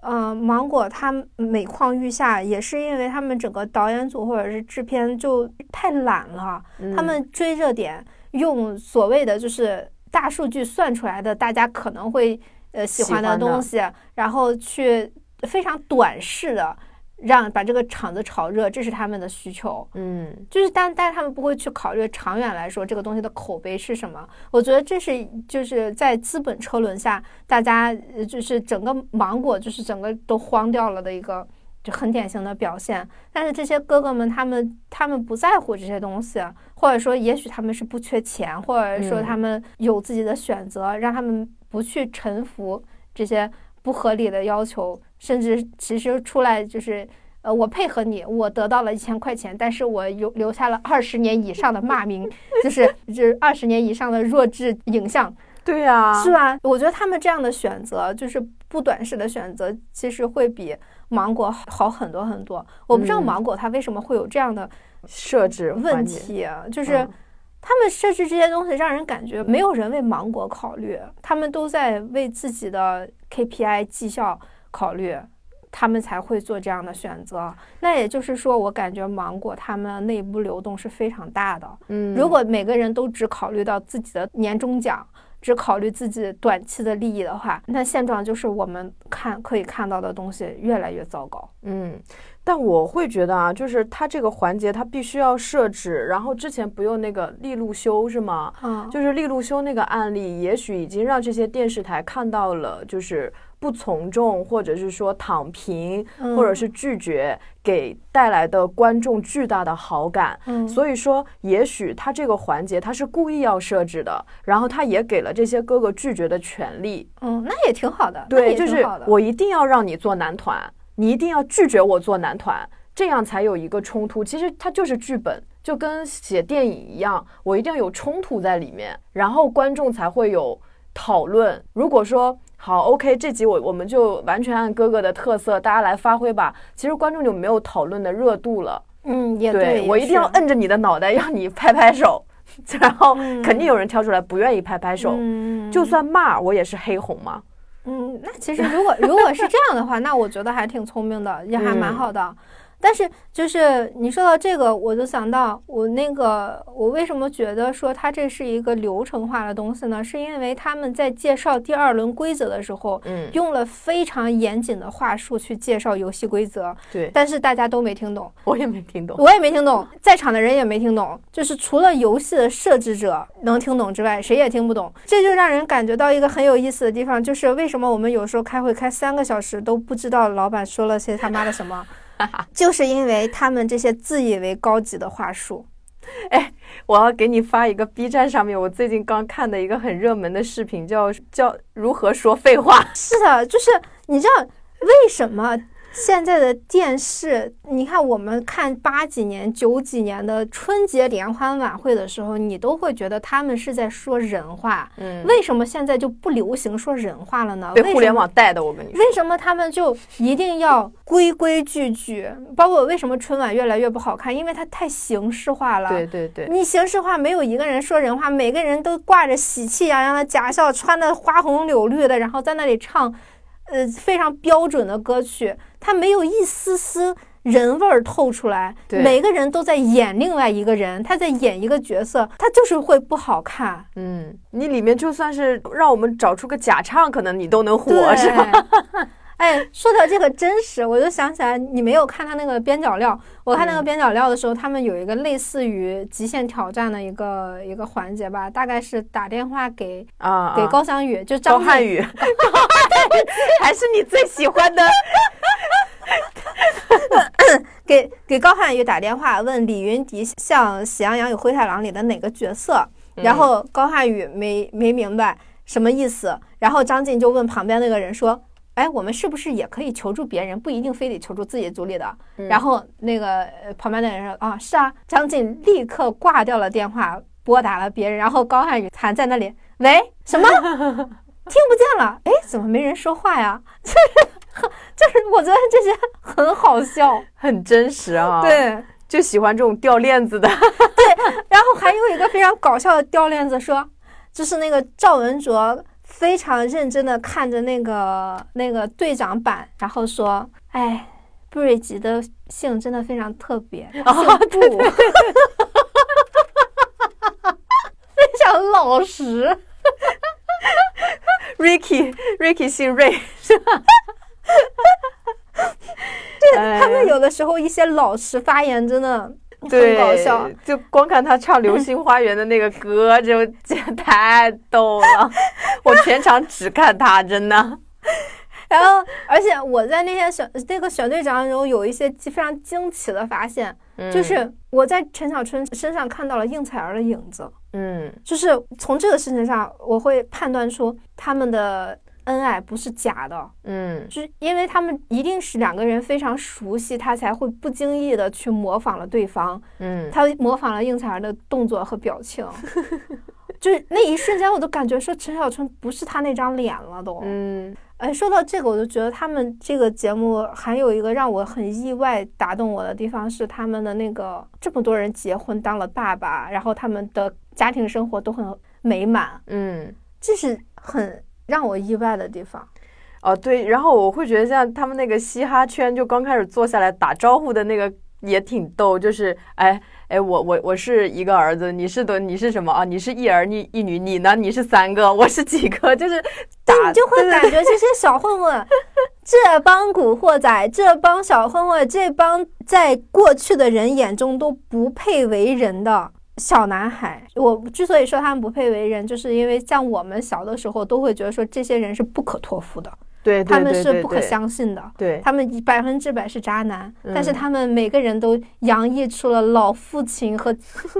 嗯，芒果他每况愈下，也是因为他们整个导演组或者是制片就太懒了，他们追热点，用所谓的就是。大数据算出来的，大家可能会呃喜欢的东西，然后去非常短视的让把这个场子炒热，这是他们的需求。嗯，就是但但是他们不会去考虑长远来说这个东西的口碑是什么。我觉得这是就是在资本车轮下，大家就是整个芒果就是整个都荒掉了的一个。就很典型的表现，但是这些哥哥们，他们他们不在乎这些东西，或者说，也许他们是不缺钱，或者说他们有自己的选择，让他们不去臣服这些不合理的要求，甚至其实出来就是，呃，我配合你，我得到了一千块钱，但是我有留下了二十年以上的骂名，就是 就是二十年以上的弱智影像，对呀，是吧？我觉得他们这样的选择，就是不短视的选择，其实会比。芒果好很多很多，我不知道芒果它为什么会有这样的设置问题，就是他们设置这些东西让人感觉没有人为芒果考虑，他们都在为自己的 KPI 绩效考虑，他们才会做这样的选择。那也就是说，我感觉芒果他们内部流动是非常大的。嗯，如果每个人都只考虑到自己的年终奖。只考虑自己短期的利益的话，那现状就是我们看可以看到的东西越来越糟糕。嗯，但我会觉得啊，就是它这个环节它必须要设置，然后之前不用那个利路修是吗？嗯，就是利路修那个案例，也许已经让这些电视台看到了，就是。不从众，或者是说躺平，或者是拒绝，给带来的观众巨大的好感。嗯，所以说，也许他这个环节他是故意要设置的，然后他也给了这些哥哥拒绝的权利。嗯，那也挺好的。对，就是我一定要让你做男团，你一定要拒绝我做男团，这样才有一个冲突。其实它就是剧本，就跟写电影一样，我一定要有冲突在里面，然后观众才会有讨论。如果说。好，OK，这集我我们就完全按哥哥的特色，大家来发挥吧。其实观众就没有讨论的热度了。嗯，也对，我一定要摁着你的脑袋，让你拍拍手，然后肯定有人挑出来不愿意拍拍手。嗯，就算骂我也是黑红嘛。嗯，那其实如果如果是这样的话，那我觉得还挺聪明的，也还蛮好的。但是，就是你说到这个，我就想到我那个，我为什么觉得说它这是一个流程化的东西呢？是因为他们在介绍第二轮规则的时候，嗯，用了非常严谨的话术去介绍游戏规则。对，但是大家都没听懂，我也没听懂，我也没听懂，在场的人也没听懂，就是除了游戏的设置者能听懂之外，谁也听不懂。这就让人感觉到一个很有意思的地方，就是为什么我们有时候开会开三个小时都不知道老板说了些他妈的什么。就是因为他们这些自以为高级的话术，哎，我要给你发一个 B 站上面我最近刚看的一个很热门的视频，叫叫如何说废话。是的，就是你知道为什么现在的电视，你看我们看八几年、九几年的春节联欢晚会的时候，你都会觉得他们是在说人话。嗯，为什么现在就不流行说人话了呢？被互联网带的，我跟你说。为什么他们就一定要规规矩矩？包括为什么春晚越来越不好看？因为它太形式化了。对对对，你形式化，没有一个人说人话，每个人都挂着喜气洋洋的假笑，穿的花红柳绿的，然后在那里唱。呃，非常标准的歌曲，它没有一丝丝人味儿透出来。每个人都在演另外一个人，他在演一个角色，他就是会不好看。嗯，你里面就算是让我们找出个假唱，可能你都能火，是吧？哎，说到这个真实，我就想起来，你没有看他那个边角料。我看那个边角料的时候，他们有一个类似于极限挑战的一个一个环节吧，大概是打电话给啊给高翔宇，就张汉宇，还是你最喜欢的。给给高瀚宇打电话问李云迪像《喜羊羊与灰太狼》里的哪个角色，然后高瀚宇没没明白什么意思，然后张晋就问旁边那个人说。哎，我们是不是也可以求助别人？不一定非得求助自己组里的。然后那个旁边的人说：“啊，是啊。”张晋立刻挂掉了电话，拨打了别人。然后高瀚宇还在那里：“喂，什么？听不见了？哎，怎么没人说话呀？” 就是就是，我觉得这些很好笑，很真实啊。对，就喜欢这种掉链子的。对，然后还有一个非常搞笑的掉链子，说就是那个赵文卓。非常认真的看着那个那个队长版，然后说：“哎，布瑞吉的姓真的非常特别，姓布，非常老实。Ricky，Ricky 姓瑞，是吧？对他们有的时候一些老实发言，真的。”很，搞笑，就光看他唱《流星花园》的那个歌，就 太逗了。我全场只看他，真的。然后，而且我在那天选那个选队长中有一些非常惊奇的发现，就是我在陈小春身上看到了应采儿的影子。嗯，就是从这个事情上，我会判断出他们的。恩爱不是假的，嗯，就是因为他们一定是两个人非常熟悉，他才会不经意的去模仿了对方，嗯，他模仿了应采儿的动作和表情，就是那一瞬间，我都感觉说陈小春不是他那张脸了，都，嗯，哎，说到这个，我就觉得他们这个节目还有一个让我很意外打动我的地方是他们的那个这么多人结婚当了爸爸，然后他们的家庭生活都很美满，嗯，这是很。让我意外的地方，哦对，然后我会觉得像他们那个嘻哈圈，就刚开始坐下来打招呼的那个也挺逗，就是哎哎，我我我是一个儿子，你是的你是什么啊？你是一儿一一女，你呢？你是三个，我是几个？就是 打，你就会感觉这些小混混，这帮古惑仔，这帮小混混，这帮在过去的人眼中都不配为人的。小男孩，我之所以说他们不配为人，就是因为像我们小的时候都会觉得说这些人是不可托付的，对，他们是不可相信的，对，他们百分之百是渣男，但是他们每个人都洋溢出了老父亲和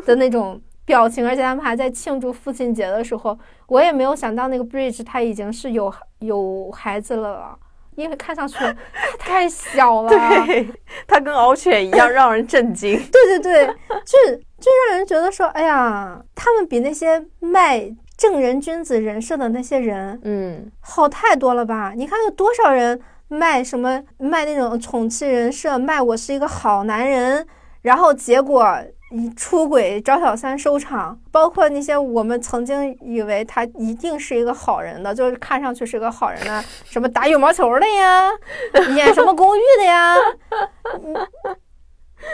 的那种表情，而且他们还在庆祝父亲节的时候，我也没有想到那个 Bridge 他已经是有有孩子了。因为看上去 太小了，对，他跟獒犬一样让人震惊。对 对对，就就让人觉得说，哎呀，他们比那些卖正人君子人设的那些人，嗯，好太多了吧？你看有多少人卖什么卖那种宠妻人设，卖我是一个好男人，然后结果。以出轨找小三收场，包括那些我们曾经以为他一定是一个好人的，就是看上去是个好人的，什么打羽毛球的呀，演什么公寓的呀，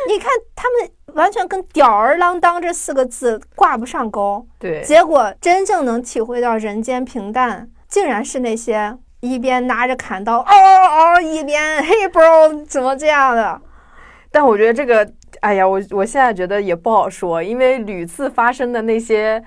你看他们完全跟吊儿郎当这四个字挂不上钩。对，结果真正能体会到人间平淡，竟然是那些一边拿着砍刀嗷嗷嗷，一边嘿 bro 怎么这样的。但我觉得这个。哎呀，我我现在觉得也不好说，因为屡次发生的那些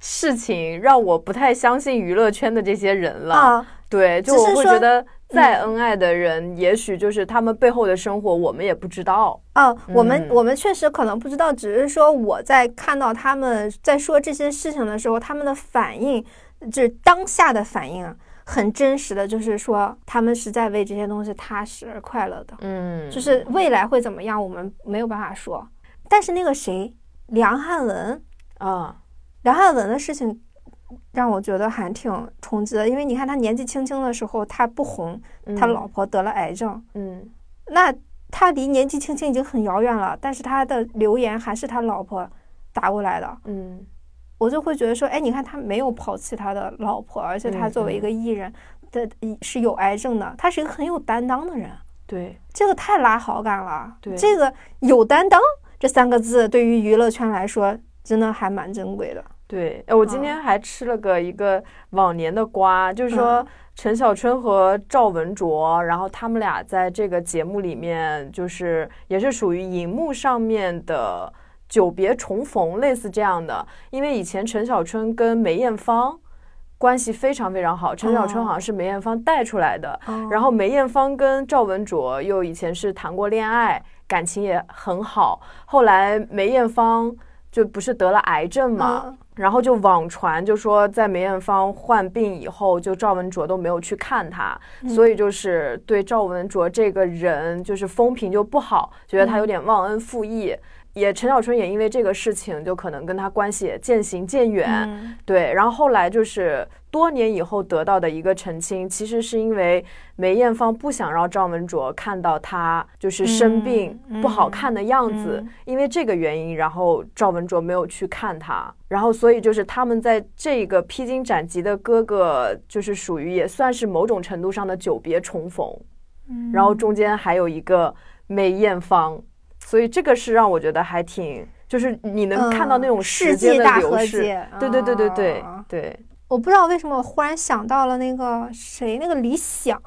事情，让我不太相信娱乐圈的这些人了。啊，对，就我会觉得再恩爱的人，也许就是他们背后的生活，我们也不知道。啊，我们我们确实可能不知道，只是说我在看到他们在说这些事情的时候，他们的反应，就是当下的反应，很真实的，就是说他们是在为这些东西踏实而快乐的。嗯，就是未来会怎么样，我们没有办法说。但是那个谁，梁汉文啊，梁汉文的事情让我觉得还挺冲击的，因为你看他年纪轻轻的时候他不红，他老婆得了癌症，嗯，那他离年纪轻轻已经很遥远了，但是他的留言还是他老婆打过来的，嗯。我就会觉得说，哎，你看他没有抛弃他的老婆，而且他作为一个艺人，的是有癌症的，他是一个很有担当的人。对，这个太拉好感了。对，这个有担当这三个字对于娱乐圈来说，真的还蛮珍贵的。对，哎，我今天还吃了个一个往年的瓜，就是说陈小春和赵文卓，然后他们俩在这个节目里面，就是也是属于荧幕上面的。久别重逢，类似这样的，因为以前陈小春跟梅艳芳关系非常非常好，陈小春好像是梅艳芳带出来的，然后梅艳芳跟赵文卓又以前是谈过恋爱，感情也很好，后来梅艳芳就不是得了癌症嘛，然后就网传就说在梅艳芳患病以后，就赵文卓都没有去看她，所以就是对赵文卓这个人就是风评就不好，觉得他有点忘恩负义。也陈小春也因为这个事情，就可能跟他关系渐行渐远，对。然后后来就是多年以后得到的一个澄清，其实是因为梅艳芳不想让赵文卓看到他就是生病不好看的样子，因为这个原因，然后赵文卓没有去看他。然后所以就是他们在这个披荆斩棘的哥哥，就是属于也算是某种程度上的久别重逢。然后中间还有一个梅艳芳。所以这个是让我觉得还挺，就是你能看到那种世纪大和解。对对对对对对。我不知道为什么我忽然想到了那个谁，那个李想。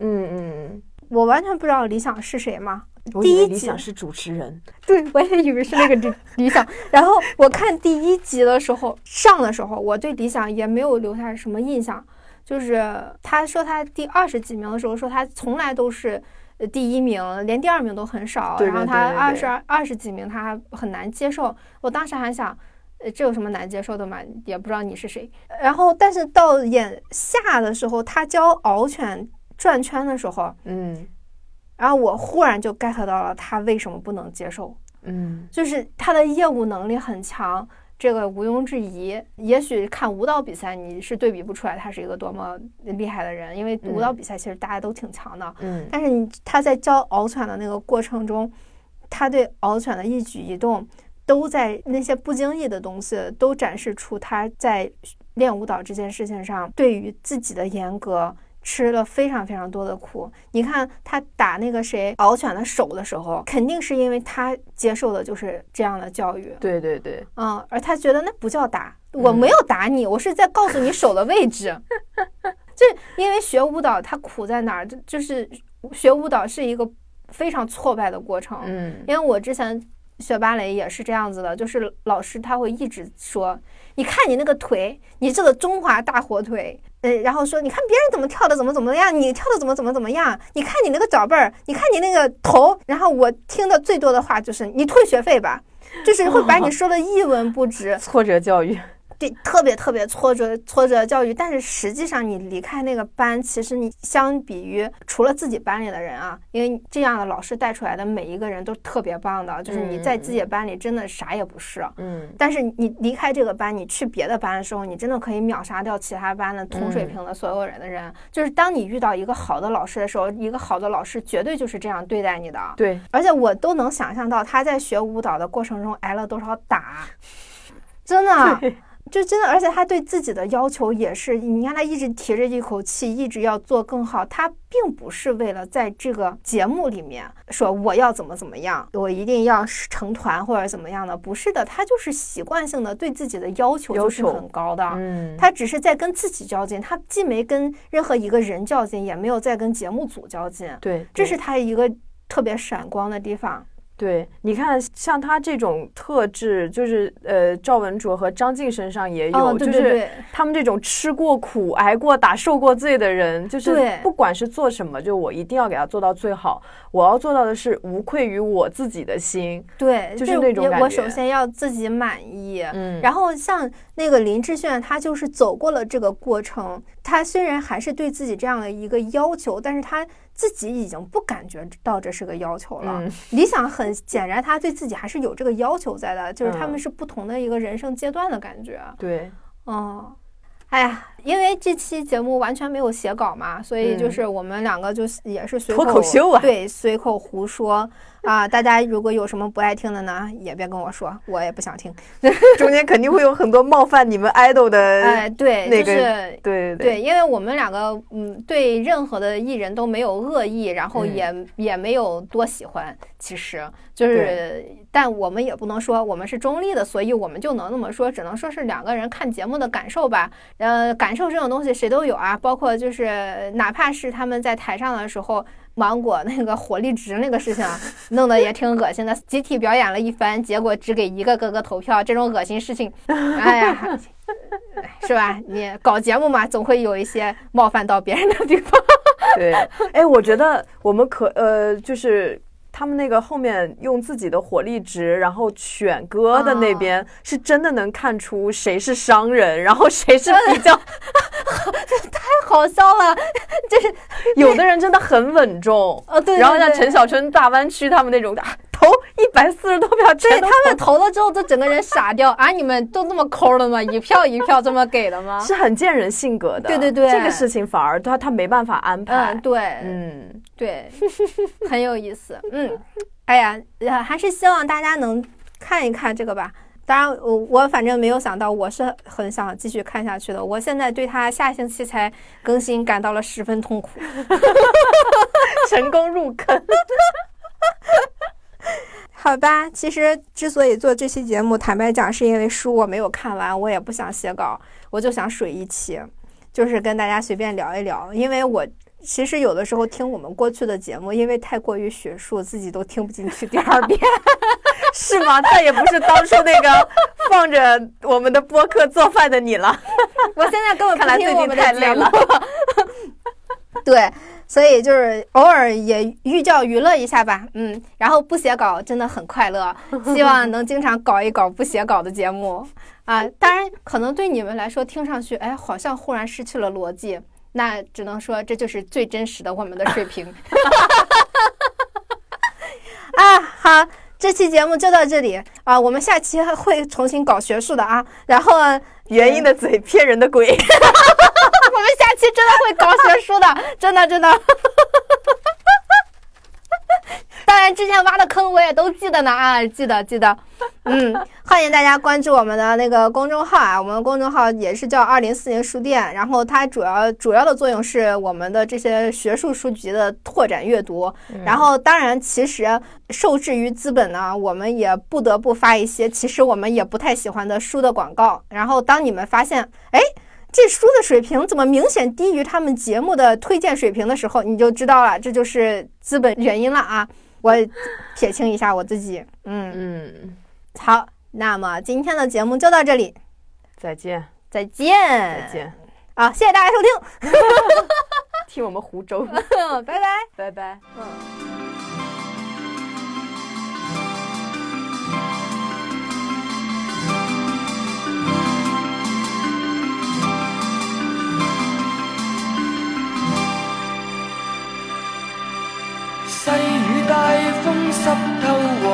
嗯嗯。我完全不知道李想是谁嘛。第一李想是主持人。对，我也以为是那个李李想。然后我看第一集的时候上的时候，我对李想也没有留下什么印象。就是他说他第二十几名的时候，说他从来都是。第一名连第二名都很少，然后他二十二二十几名他还很难接受。我当时还想，呃，这有什么难接受的嘛？也不知道你是谁。然后，但是到眼下的时候，他教獒犬转圈的时候，嗯，然后我忽然就 get 到了他为什么不能接受，嗯，就是他的业务能力很强。这个毋庸置疑，也许看舞蹈比赛你是对比不出来他是一个多么厉害的人，因为舞蹈比赛其实大家都挺强的。嗯，但是你他在教敖犬的那个过程中，他对敖犬的一举一动，都在那些不经意的东西都展示出他在练舞蹈这件事情上对于自己的严格。吃了非常非常多的苦。你看他打那个谁敖犬的手的时候，肯定是因为他接受的就是这样的教育。对对对，嗯，而他觉得那不叫打，我没有打你，我是在告诉你手的位置。就因为学舞蹈，它苦在哪儿？就就是学舞蹈是一个非常挫败的过程。嗯，因为我之前学芭蕾也是这样子的，就是老师他会一直说，你看你那个腿，你这个中华大火腿。呃，然后说，你看别人怎么跳的，怎么怎么样，你跳的怎么怎么怎么样？你看你那个脚背儿，你看你那个头。然后我听的最多的话就是，你退学费吧，就是会把你说的一文不值。挫折教育。对，特别特别挫折挫折教育，但是实际上你离开那个班，其实你相比于除了自己班里的人啊，因为这样的老师带出来的每一个人都特别棒的，就是你在自己班里真的啥也不是，嗯，但是你离开这个班，你去别的班的时候，你真的可以秒杀掉其他班的同水平的所有人的人。就是当你遇到一个好的老师的时候，一个好的老师绝对就是这样对待你的。对，而且我都能想象到他在学舞蹈的过程中挨了多少打，真的。就真的，而且他对自己的要求也是，你看他一直提着一口气，一直要做更好。他并不是为了在这个节目里面说我要怎么怎么样，我一定要成团或者怎么样的，不是的，他就是习惯性的对自己的要求就是很高的。嗯，他只是在跟自己较劲，他既没跟任何一个人较劲，也没有在跟节目组较劲。对，这是他一个特别闪光的地方。对，你看，像他这种特质，就是呃，赵文卓和张晋身上也有，就是他们这种吃过苦、挨过打、受过罪的人，就是不管是做什么，就我一定要给他做到最好。我要做到的是无愧于我自己的心，对，就是那种感觉。我首先要自己满意，嗯，然后像那个林志炫，他就是走过了这个过程。他虽然还是对自己这样的一个要求，但是他自己已经不感觉到这是个要求了。理想很显然，他对自己还是有这个要求在的，就是他们是不同的一个人生阶段的感觉。对，嗯。哎呀，因为这期节目完全没有写稿嘛，所以就是我们两个就也是随口秀啊，对，随口胡说啊。大家如果有什么不爱听的呢，也别跟我说，我也不想听。中间肯定会有很多冒犯你们 idol 的，哎，对，那个，对对对，因为我们两个嗯，对任何的艺人都没有恶意，然后也也没有多喜欢，其实。就是，但我们也不能说我们是中立的，所以我们就能那么说，只能说是两个人看节目的感受吧。呃，感受这种东西谁都有啊，包括就是哪怕是他们在台上的时候，芒果那个火力值那个事情，弄得也挺恶心的，集体表演了一番，结果只给一个哥哥投票，这种恶心事情，哎呀，是吧？你搞节目嘛，总会有一些冒犯到别人的地方。对，哎，我觉得我们可呃，就是。他们那个后面用自己的火力值，然后选歌的那边是真的能看出谁是商人，然后谁是比较，太好笑了。就是有的人真的很稳重，呃，对，然后像陈小春、大湾区他们那种的。投一百四十多票，对他们投了之后，都整个人傻掉啊！你们都那么抠的吗？一票一票这么给的吗？是很见人性格的。对对对，这个事情反而他他没办法安排。嗯，对，嗯，对，很有意思。嗯，哎呀，还是希望大家能看一看这个吧。当然，我我反正没有想到，我是很想继续看下去的。我现在对他下星期才更新感到了十分痛苦。成功入坑。好吧，其实之所以做这期节目，坦白讲，是因为书我没有看完，我也不想写稿，我就想水一期，就是跟大家随便聊一聊。因为我其实有的时候听我们过去的节目，因为太过于学术，自己都听不进去第二遍，是吗？再也不是当初那个放着我们的播客做饭的你了。我现在根本不听我们的节目。对。所以就是偶尔也寓教于乐一下吧，嗯，然后不写稿真的很快乐，希望能经常搞一搞不写稿的节目啊。当然，可能对你们来说听上去，哎，好像忽然失去了逻辑，那只能说这就是最真实的我们的水平。啊，好，这期节目就到这里啊，我们下期会重新搞学术的啊，然后。原因的嘴骗人的鬼，我们下期真的会搞学术的，真的真的。当然，之前挖的坑我也都记得呢啊，记得记得。嗯，欢迎大家关注我们的那个公众号啊，我们的公众号也是叫二零四零书店，然后它主要主要的作用是我们的这些学术书籍的拓展阅读。然后，当然，其实受制于资本呢，我们也不得不发一些其实我们也不太喜欢的书的广告。然后，当你们发现，哎，这书的水平怎么明显低于他们节目的推荐水平的时候，你就知道了，这就是资本原因了啊。我撇清一下我自己，嗯嗯，好，那么今天的节目就到这里，再见，再见，再见，好，谢谢大家收听，听我们湖州，拜拜，拜拜，嗯。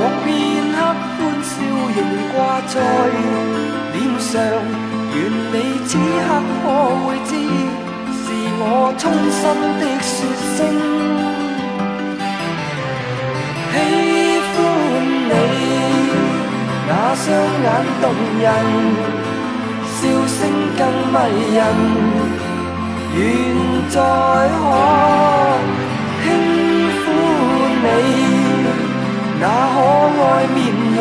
念，以往片刻欢。笑仍挂在脸上，愿你此刻可会知，是我衷心的说声喜欢你。那双眼动人，笑声更迷人，愿再可那可爱面容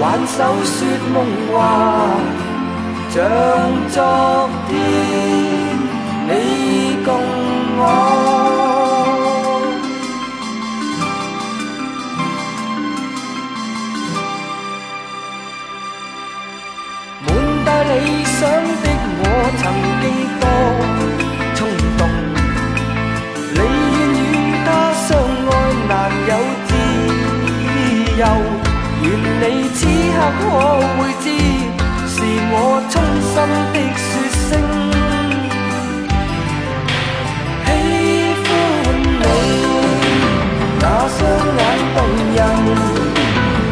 挽手说梦话像昨天你共我。满带理想的我曾经多你此刻可会知是我衷心的说声喜欢你那双眼动人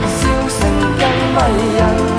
笑声更迷人。